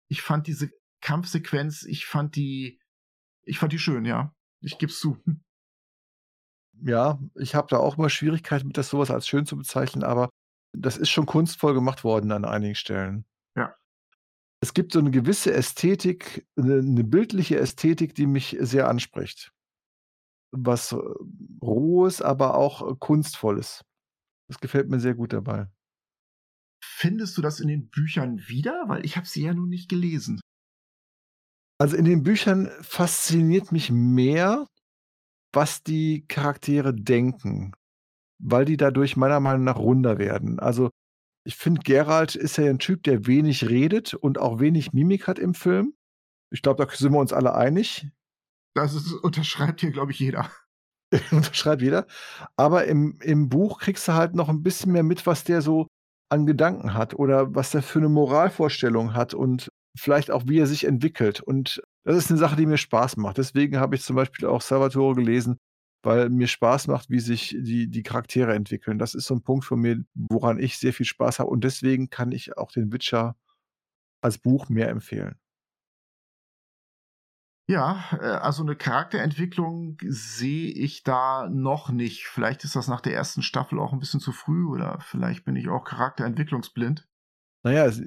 Ich fand diese Kampfsequenz, ich fand die, ich fand die schön, ja. Ich geb's zu.
Ja, ich habe da auch mal Schwierigkeiten mit, das sowas als schön zu bezeichnen, aber das ist schon kunstvoll gemacht worden an einigen Stellen.
Ja.
Es gibt so eine gewisse Ästhetik, eine 'ne bildliche Ästhetik, die mich sehr anspricht. Was, äh, Rohes, aber auch, äh, Kunstvolles. Das gefällt mir sehr gut dabei.
Findest du das in den Büchern wieder? Weil ich habe sie ja nun nicht gelesen.
Also, in den Büchern fasziniert mich mehr, was die Charaktere denken weil die dadurch meiner Meinung nach runder werden. Also, ich finde, Geralt ist ja ein Typ, der wenig redet und auch wenig Mimik hat im Film. Ich glaube, da sind wir uns alle einig.
Das ist, unterschreibt hier, glaube ich, jeder.
unterschreibt jeder. Aber im, im Buch kriegst du halt noch ein bisschen mehr mit, was der so an Gedanken hat oder was der für eine Moralvorstellung hat und vielleicht auch, wie er sich entwickelt. Und das ist eine Sache, die mir Spaß macht. Deswegen habe ich zum Beispiel auch Salvatore gelesen, weil mir Spaß macht, wie sich die, die Charaktere entwickeln. Das ist so ein Punkt von mir, woran ich sehr viel Spaß habe. Und deswegen kann ich auch den Witcher als Buch mehr empfehlen.
Ja, äh, also eine Charakterentwicklung sehe ich da noch nicht. Vielleicht ist das nach der ersten Staffel auch ein bisschen zu früh oder vielleicht bin ich auch charakterentwicklungsblind.
Naja, es,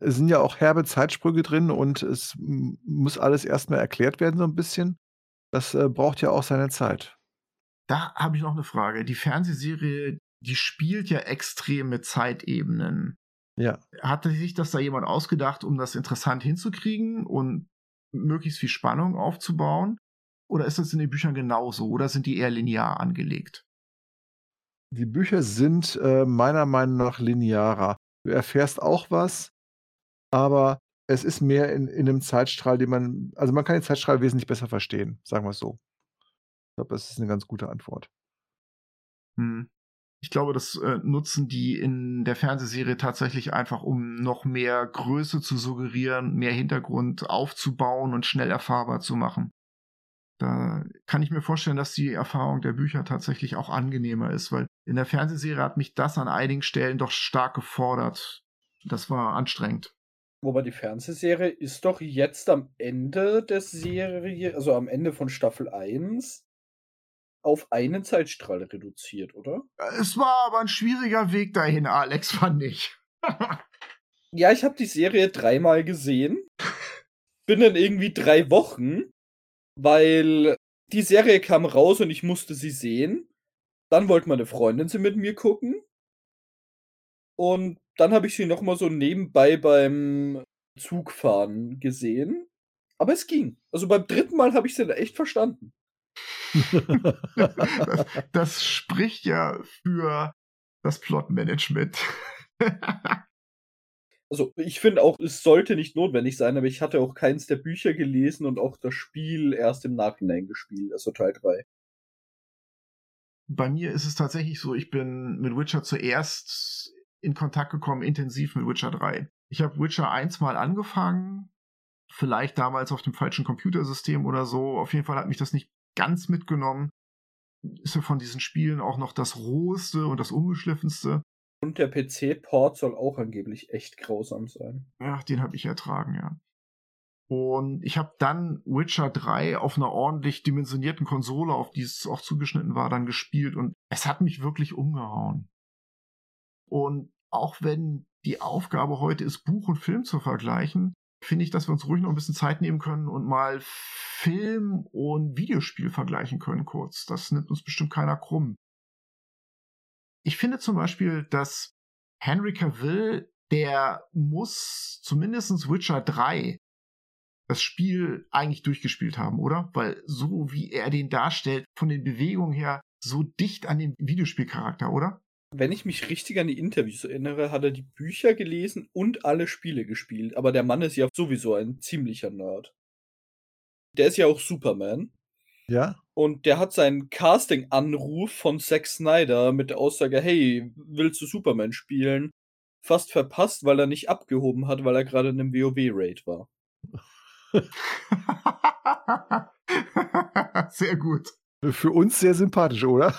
es sind ja auch herbe Zeitsprünge drin und es muss alles erstmal erklärt werden, so ein bisschen. Das äh, braucht ja auch seine Zeit.
Da habe ich noch eine Frage. Die Fernsehserie, die spielt ja extrem mit Zeitebenen.
Ja.
Hatte sich das da jemand ausgedacht, um das interessant hinzukriegen und möglichst viel Spannung aufzubauen? Oder ist das in den Büchern genauso? Oder sind die eher linear angelegt?
Die Bücher sind äh, meiner Meinung nach linearer. Du erfährst auch was, aber es ist mehr in, in einem Zeitstrahl, den man, also man kann den Zeitstrahl wesentlich besser verstehen, sagen wir es so. Ich glaube, das ist eine ganz gute Antwort.
Hm. Ich glaube, das äh, nutzen die in der Fernsehserie tatsächlich einfach, um noch mehr Größe zu suggerieren, mehr Hintergrund aufzubauen und schnell erfahrbar zu machen. Da kann ich mir vorstellen, dass die Erfahrung der Bücher tatsächlich auch angenehmer ist, weil in der Fernsehserie hat mich das an einigen Stellen doch stark gefordert. Das war anstrengend.
Wobei die Fernsehserie ist doch jetzt am Ende der Serie, also am Ende von Staffel 1, auf einen Zeitstrahl reduziert, oder?
Es war aber ein schwieriger Weg dahin, Alex, fand ich.
ja, ich habe die Serie dreimal gesehen. Bin dann irgendwie drei Wochen, weil die Serie kam raus und ich musste sie sehen. Dann wollte meine Freundin sie mit mir gucken. Und dann habe ich sie nochmal so nebenbei beim Zugfahren gesehen. Aber es ging. Also beim dritten Mal habe ich sie echt verstanden
das, das, spricht ja für das Plotmanagement.
also ich finde auch, es sollte nicht notwendig sein, aber ich hatte auch keins der Bücher gelesen und auch das Spiel erst im Nachhinein gespielt, also Teil 3.
Bei mir ist es tatsächlich so, ich bin mit Witcher zuerst in Kontakt gekommen, intensiv mit Witcher 3. Ich habe Witcher 1 mal angefangen, vielleicht damals auf dem falschen Computersystem oder so. Auf jeden Fall hat mich das nicht ganz mitgenommen. Ist ja von diesen Spielen auch noch das roheste und das ungeschliffenste.
Und der PC-Port soll auch angeblich echt grausam sein.
Ja, den habe ich ertragen, ja. Und ich habe dann Witcher 3 auf einer ordentlich dimensionierten Konsole, auf die es auch zugeschnitten war, dann gespielt und es hat mich wirklich umgehauen. Und auch wenn die Aufgabe heute ist, Buch und Film zu vergleichen, finde ich, dass wir uns ruhig noch ein bisschen Zeit nehmen können und mal Film und Videospiel vergleichen können kurz. Das nimmt uns bestimmt keiner krumm. Ich finde zum Beispiel, dass Henry Cavill, der muss zumindest Witcher 3 das Spiel eigentlich durchgespielt haben, oder? Weil so wie er den darstellt, von den Bewegungen her, so dicht an dem Videospielcharakter, oder?
Wenn ich mich richtig an die Interviews erinnere, hat er die Bücher gelesen und alle Spiele gespielt. Aber der Mann ist ja sowieso ein ziemlicher Nerd. Der ist ja auch Superman.
Ja.
Und der hat seinen Casting-Anruf von Zack Snyder mit der Aussage, hey, willst du Superman spielen? Fast verpasst, weil er nicht abgehoben hat, weil er gerade in einem WoW-Raid war.
sehr gut.
Für uns sehr sympathisch, oder?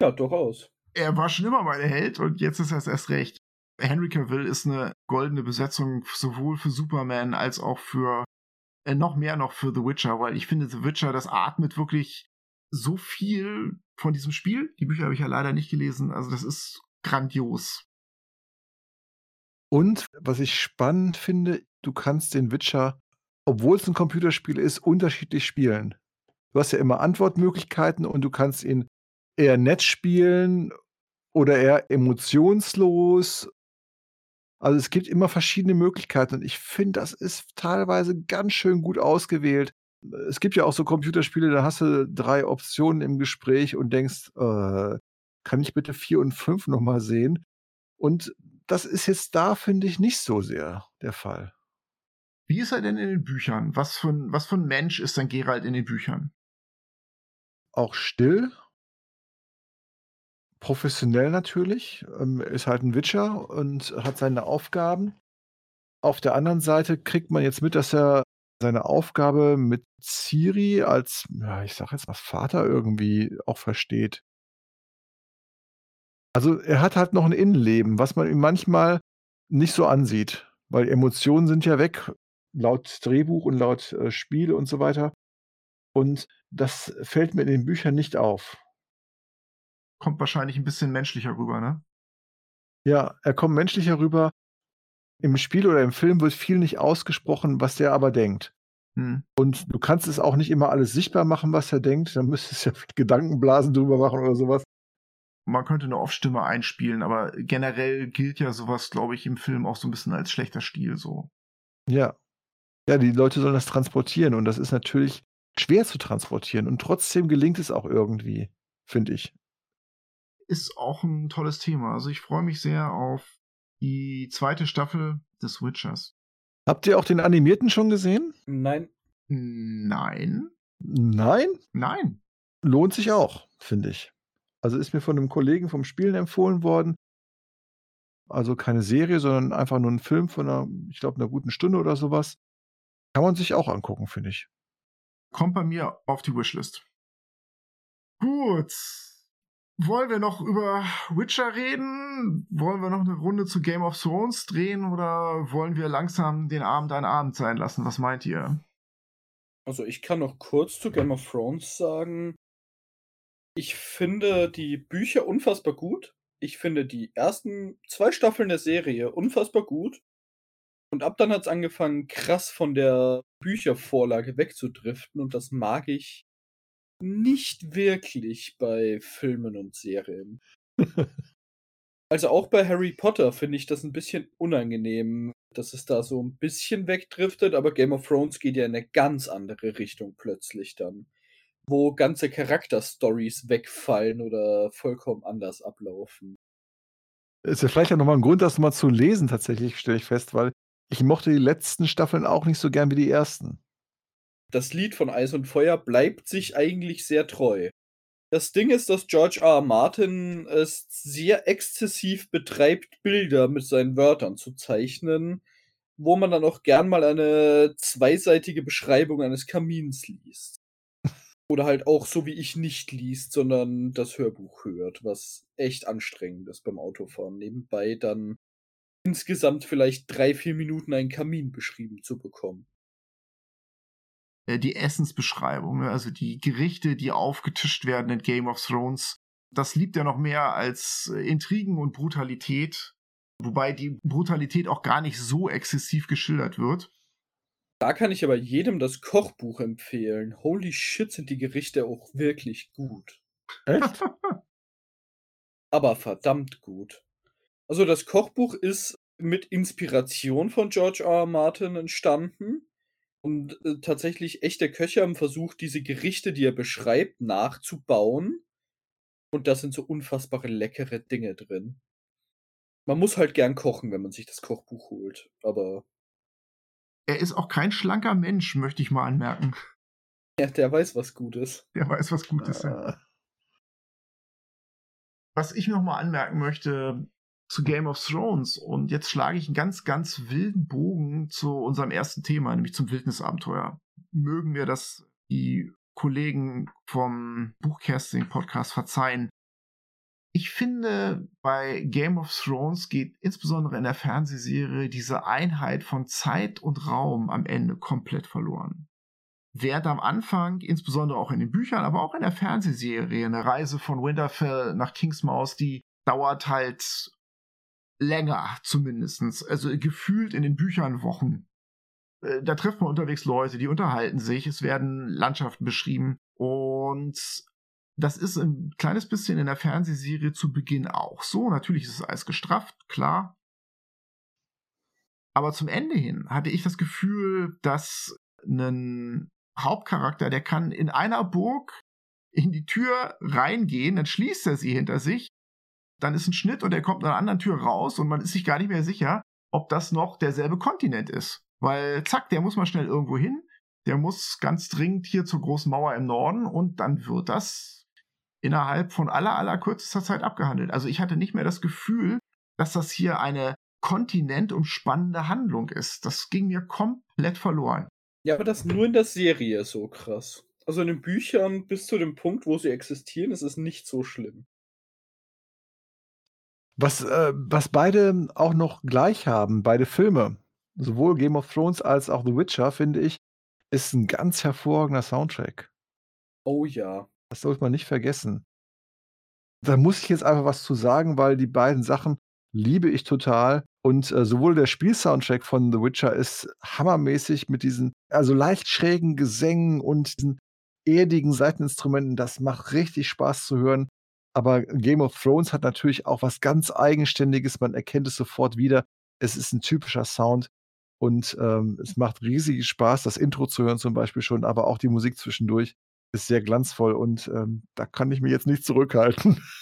Ja, durchaus
er war schon immer mein Held und jetzt ist er es erst recht. Henry Cavill ist eine goldene Besetzung sowohl für Superman als auch für äh, noch mehr noch für The Witcher, weil ich finde The Witcher, das atmet wirklich so viel von diesem Spiel. Die Bücher habe ich ja leider nicht gelesen, also das ist grandios.
Und was ich spannend finde, du kannst den Witcher, obwohl es ein Computerspiel ist, unterschiedlich spielen. Du hast ja immer Antwortmöglichkeiten und du kannst ihn eher nett spielen oder eher emotionslos. Also es gibt immer verschiedene Möglichkeiten und ich finde, das ist teilweise ganz schön gut ausgewählt. Es gibt ja auch so Computerspiele, da hast du drei Optionen im Gespräch und denkst, äh, kann ich bitte vier und fünf nochmal sehen? Und das ist jetzt da, finde ich, nicht so sehr der Fall.
Wie ist er denn in den Büchern? Was für ein, was für ein Mensch ist denn Gerald in den Büchern?
Auch still professionell natürlich, ähm, ist halt ein Witcher und hat seine Aufgaben. Auf der anderen Seite kriegt man jetzt mit, dass er seine Aufgabe mit Ciri als, ja, ich sag jetzt mal Vater irgendwie auch versteht. Also er hat halt noch ein Innenleben, was man ihm manchmal nicht so ansieht, weil Emotionen sind ja weg. laut Drehbuch und laut äh, Spiel und so weiter. Und das fällt mir in den Büchern nicht auf.
Kommt wahrscheinlich ein bisschen menschlicher rüber, ne?
Ja, er kommt menschlicher rüber. Im Spiel oder im Film wird viel nicht ausgesprochen, was der aber denkt.
Hm.
Und du kannst es auch nicht immer alles sichtbar machen, was er denkt. Dann müsstest du ja Gedankenblasen drüber machen oder sowas.
Man könnte eine Off-Stimme einspielen, aber generell gilt ja sowas, glaube ich, im Film auch so ein bisschen als schlechter Stil so.
Ja. Ja, die Leute sollen das transportieren und das ist natürlich schwer zu transportieren und trotzdem gelingt es auch irgendwie, finde ich.
Ist auch ein tolles Thema. Also ich freue mich sehr auf die zweite Staffel des Witchers.
Habt ihr auch den animierten schon gesehen?
Nein.
Nein.
Nein?
Nein.
Lohnt sich auch, finde ich. Also ist mir von einem Kollegen vom Spielen empfohlen worden. Also keine Serie, sondern einfach nur ein Film von einer, ich glaube, einer guten Stunde oder sowas. Kann man sich auch angucken, finde ich.
Kommt bei mir auf die Wishlist. Gut. Wollen wir noch über Witcher reden? Wollen wir noch eine Runde zu Game of Thrones drehen oder wollen wir langsam den Abend ein Abend sein lassen? Was meint ihr?
Also ich kann noch kurz zu Game of Thrones sagen. Ich finde die Bücher unfassbar gut. Ich finde die ersten zwei Staffeln der Serie unfassbar gut. Und ab dann hat es angefangen, krass von der Büchervorlage wegzudriften. Und das mag ich nicht wirklich bei Filmen und Serien. also auch bei Harry Potter finde ich das ein bisschen unangenehm, dass es da so ein bisschen wegdriftet, aber Game of Thrones geht ja in eine ganz andere Richtung plötzlich dann. Wo ganze Charakterstories wegfallen oder vollkommen anders ablaufen.
Ist ja vielleicht ja nochmal ein Grund, das mal zu lesen, tatsächlich, stelle ich fest, weil ich mochte die letzten Staffeln auch nicht so gern wie die ersten
das Lied von Eis und Feuer bleibt sich eigentlich sehr treu. Das Ding ist, dass George R. R. Martin es sehr exzessiv betreibt, Bilder mit seinen Wörtern zu zeichnen, wo man dann auch gern mal eine zweiseitige Beschreibung eines Kamins liest. Oder halt auch so wie ich nicht liest, sondern das Hörbuch hört, was echt anstrengend ist beim Autofahren. Nebenbei dann insgesamt vielleicht drei, vier Minuten einen Kamin beschrieben zu bekommen.
Äh, die Essensbeschreibung, ne? also die Gerichte, die aufgetischt werden in Game of Thrones. Das liebt er noch mehr als äh, Intrigen und Brutalität, wobei die Brutalität auch gar nicht so exzessiv geschildert wird.
Da kann ich aber jedem das Kochbuch empfehlen. Holy shit, sind die Gerichte auch wirklich gut.
Echt?
aber verdammt gut. Also das Kochbuch ist mit Inspiration von George R. R. Martin entstanden. Und äh, tatsächlich echte Köche haben versucht, diese Gerichte, die er beschreibt, nachzubauen. Und da sind so unfassbare leckere Dinge drin. Man muss halt gern kochen, wenn man sich das Kochbuch holt, aber.
Er ist auch kein schlanker Mensch, möchte ich mal anmerken.
Ja, der weiß, was gut ist.
Der weiß, was gut ist. Ja.
Ah.
Was ich noch mal anmerken möchte, zu Game of Thrones. Und jetzt schlage ich einen ganz, ganz wilden Bogen zu unserem ersten Thema, nämlich zum Wildnisabenteuer. Mögen wir das die Kollegen vom Buchcasting-Podcast verzeihen. Ich finde, bei Game of Thrones geht insbesondere in der Fernsehserie diese Einheit von Zeit und Raum am Ende komplett verloren. Während am Anfang, insbesondere auch in den Büchern, aber auch in der Fernsehserie, eine Reise von Winterfell nach Kingsmouse, die dauert halt länger zumindestens. Also gefühlt in den Büchern Wochen. Äh, da trifft man unterwegs Leute, die unterhalten sich, es werden Landschaften beschrieben und das ist ein kleines bisschen in der Fernsehserie zu Beginn auch so. Natürlich ist es alles gestrafft, klar. Aber zum Ende hin hatte ich das Gefühl, dass ein Hauptcharakter, der kann in einer Burg in die Tür reingehen, dann schließt er sie hinter sich dann ist ein Schnitt und er kommt an einer anderen Tür raus und man ist sich gar nicht mehr sicher, ob das noch derselbe Kontinent ist. Weil zack, der muss mal schnell irgendwo hin, der muss ganz dringend hier zur großen Mauer im Norden und dann wird das innerhalb von aller, aller kürzester Zeit abgehandelt. Also ich hatte nicht mehr das Gefühl, dass das hier eine kontinentumspannende Handlung ist. Das ging mir komplett verloren.
Ja, aber das nur in der Serie so krass. Also in den Büchern bis zu dem Punkt, wo sie existieren, ist es nicht so schlimm.
Was, äh, was beide auch noch gleich haben, beide Filme, sowohl Game of Thrones als auch The Witcher, finde ich, ist ein ganz hervorragender Soundtrack.
Oh ja.
Das sollte man nicht vergessen. Da muss ich jetzt einfach was zu sagen, weil die beiden Sachen liebe ich total. Und äh, sowohl der Spielsoundtrack von The Witcher ist hammermäßig mit diesen, also leicht schrägen Gesängen und diesen erdigen Seiteninstrumenten. Das macht richtig Spaß zu hören. Aber Game of Thrones hat natürlich auch was ganz Eigenständiges. Man erkennt es sofort wieder. Es ist ein typischer Sound. Und ähm, es macht riesig Spaß, das Intro zu hören zum Beispiel schon, aber auch die Musik zwischendurch ist sehr glanzvoll und ähm, da kann ich mich jetzt nicht zurückhalten.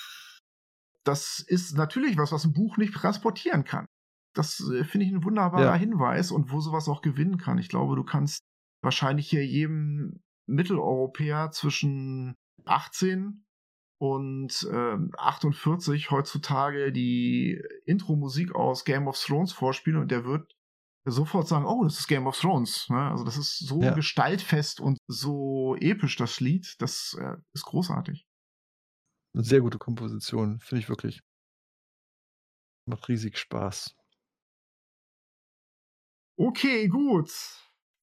Das ist natürlich was, was ein Buch nicht transportieren kann. Das äh, finde ich ein wunderbarer ja. Hinweis und wo sowas auch gewinnen kann. Ich glaube, du kannst wahrscheinlich hier jedem Mitteleuropäer zwischen 18 und äh, 48 heutzutage die Intro-Musik aus Game of Thrones vorspielen und der wird sofort sagen, oh, das ist Game of Thrones. Ne? Also das ist so ja. gestaltfest und so episch, das Lied. Das äh, ist großartig.
Eine sehr gute Komposition, finde ich wirklich. Macht riesig Spaß.
Okay, gut.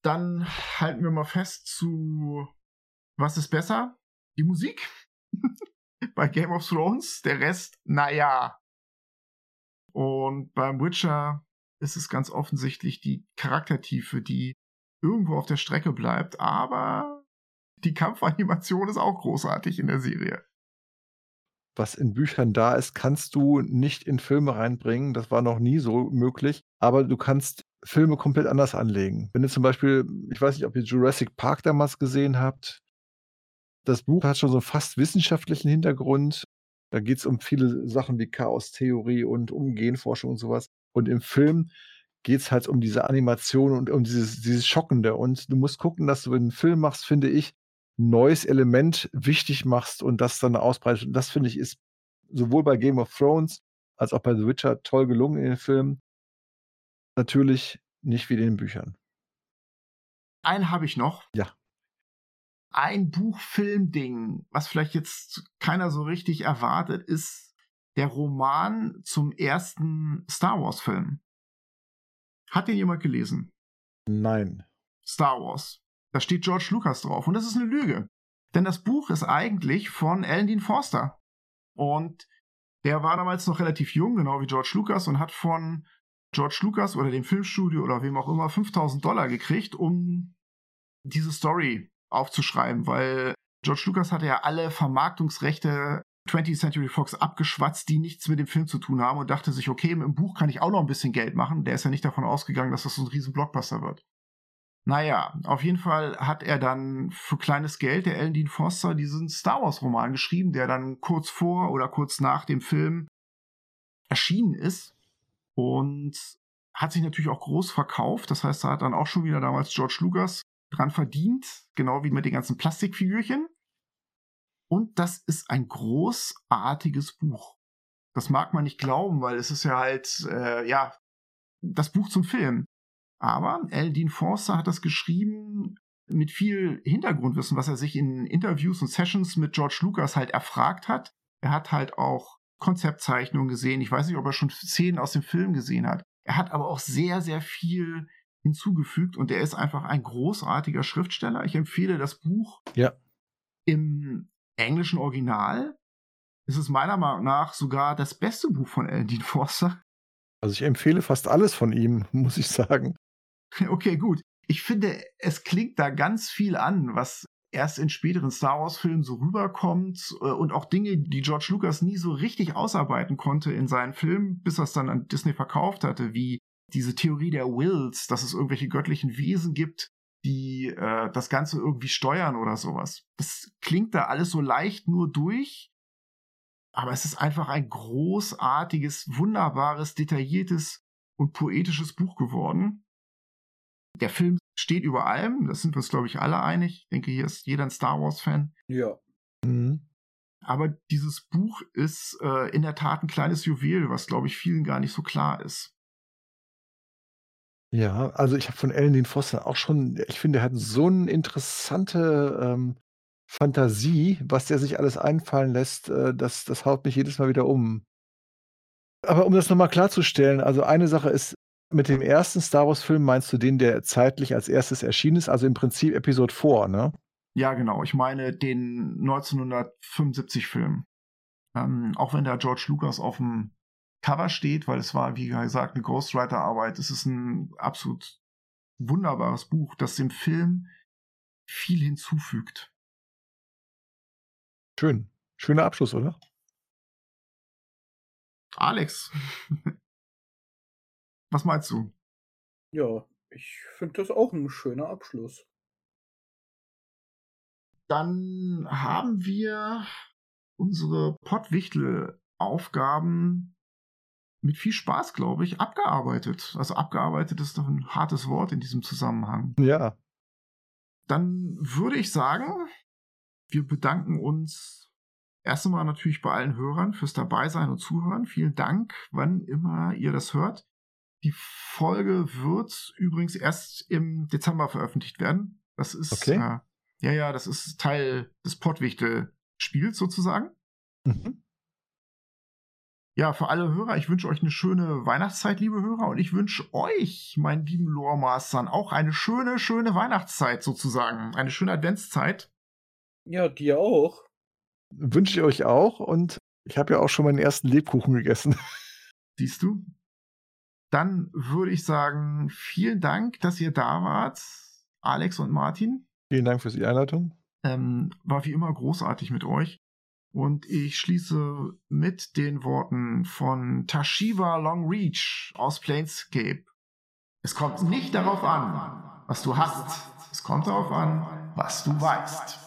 Dann halten wir mal fest zu was ist besser? Die Musik bei Game of Thrones, der Rest, naja. Und beim Witcher ist es ganz offensichtlich die Charaktertiefe, die irgendwo auf der Strecke bleibt, aber die Kampfanimation ist auch großartig in der Serie.
Was in Büchern da ist, kannst du nicht in Filme reinbringen. Das war noch nie so möglich. Aber du kannst Filme komplett anders anlegen. Wenn du zum Beispiel, ich weiß nicht, ob ihr Jurassic Park damals gesehen habt, das Buch hat schon so einen fast wissenschaftlichen Hintergrund. Da geht es um viele Sachen wie Chaostheorie und um Genforschung und sowas. Und im Film geht es halt um diese Animation und um dieses, dieses Schockende. Und du musst gucken, dass du, wenn du einen Film machst, finde ich, ein neues Element wichtig machst und das dann ausbreitet. Und das finde ich ist sowohl bei Game of Thrones als auch bei The Witcher toll gelungen in den Filmen. Natürlich nicht wie in den Büchern.
Einen habe ich noch.
Ja.
Ein Buchfilm-Ding, was vielleicht jetzt keiner so richtig erwartet, ist der Roman zum ersten Star Wars-Film. Hat den jemand gelesen?
Nein.
Star Wars. Da steht George Lucas drauf. Und das ist eine Lüge. Denn das Buch ist eigentlich von Alan Dean Forster. Und der war damals noch relativ jung, genau wie George Lucas, und hat von George Lucas oder dem Filmstudio oder wem auch immer 5000 Dollar gekriegt, um diese Story aufzuschreiben, weil George Lucas hatte ja alle Vermarktungsrechte 20th Century Fox abgeschwatzt, die nichts mit dem Film zu tun haben und dachte sich, okay, im Buch kann ich auch noch ein bisschen Geld machen. Der ist ja nicht davon ausgegangen, dass das so ein riesen Blockbuster wird. Naja, auf jeden Fall hat er dann für kleines Geld, der Alan Dean Foster, diesen Star Wars Roman geschrieben, der dann kurz vor oder kurz nach dem Film erschienen ist und hat sich natürlich auch groß verkauft. Das heißt, er hat dann auch schon wieder damals George Lucas dran verdient, genau wie mit den ganzen Plastikfigürchen. Und das ist ein großartiges Buch. Das mag man nicht glauben, weil es ist ja halt, äh, ja, das Buch zum Film. Aber L. Dean Forster hat das geschrieben mit viel Hintergrundwissen, was er sich in Interviews und Sessions mit George Lucas halt erfragt hat. Er hat halt auch Konzeptzeichnungen gesehen. Ich weiß nicht, ob er schon Szenen aus dem Film gesehen hat. Er hat aber auch sehr, sehr viel hinzugefügt und er ist einfach ein großartiger Schriftsteller. Ich empfehle das Buch
ja.
im englischen Original ist es meiner Meinung nach sogar das beste Buch von Alan Dean Forster.
Also ich empfehle fast alles von ihm, muss ich sagen.
Okay, gut. Ich finde, es klingt da ganz viel an, was erst in späteren Star Wars-Filmen so rüberkommt äh, und auch Dinge, die George Lucas nie so richtig ausarbeiten konnte in seinen Filmen, bis er es dann an Disney verkauft hatte, wie diese Theorie der Wills, dass es irgendwelche göttlichen Wesen gibt, die äh, das Ganze irgendwie steuern oder sowas. Das klingt da alles so leicht nur durch, aber es ist einfach ein großartiges, wunderbares, detailliertes und poetisches Buch geworden. Der Film steht über allem, das sind wir uns, glaube ich, alle einig. Ich denke, hier ist jeder ein Star Wars-Fan.
Ja.
Mhm.
Aber dieses Buch ist äh, in der Tat ein kleines Juwel, was, glaube ich, vielen gar nicht so klar ist.
Ja, also ich habe von Alan Dean Foster auch schon ich finde, er hat so eine interessante, ähm, Fantasie, was der sich alles einfallen lässt, äh, das das haut mich jedes Mal wieder um. Aber um das noch mal klarzustellen, also eine Sache ist Mit dem ersten Star Wars-Film meinst du den, der zeitlich als erstes erschienen ist, also im Prinzip Episode 4, ne?
Ja, genau. Ich meine den 1975-Film. Ähm, auch wenn da George Lucas auf dem Cover steht, weil es war, wie gesagt, eine Ghostwriter-Arbeit. Es ist ein absolut wunderbares Buch, das dem Film viel hinzufügt.
Schön. Schöner Abschluss, oder?
Alex, was meinst du?
Ja, ich finde das auch ein schöner Abschluss.
Dann haben wir unsere Pottwichtel-Aufgaben mit viel Spaß, glaube ich, abgearbeitet. Also abgearbeitet ist doch ein hartes Wort in diesem Zusammenhang.
Ja.
Dann würde ich sagen, wir bedanken uns erst einmal natürlich bei allen Hörern fürs Dabeisein und Zuhören. Vielen Dank, wann immer ihr das hört. Die Folge wird übrigens erst im Dezember veröffentlicht werden. Das ist
Okay.
äh, ja, ja, das ist Teil des Pottwichtel-Spiels sozusagen.
Mhm.
Ja, für alle Hörer, ich wünsche euch eine schöne Weihnachtszeit, liebe Hörer, und ich wünsche euch, meinen lieben Loremastern, auch eine schöne, schöne Weihnachtszeit sozusagen. Eine schöne Adventszeit.
Ja, dir auch.
Wünsche ich euch auch und ich habe ja auch schon meinen ersten Lebkuchen gegessen.
Siehst du? Dann würde ich sagen, vielen Dank, dass ihr da wart, Alex und Martin.
Vielen Dank für die Einleitung.
Ähm, war wie immer großartig mit euch. Und ich schließe mit den Worten von Tashiva Longreach aus Planescape. Es kommt nicht darauf an, was du hast. Es kommt darauf an, was du weißt.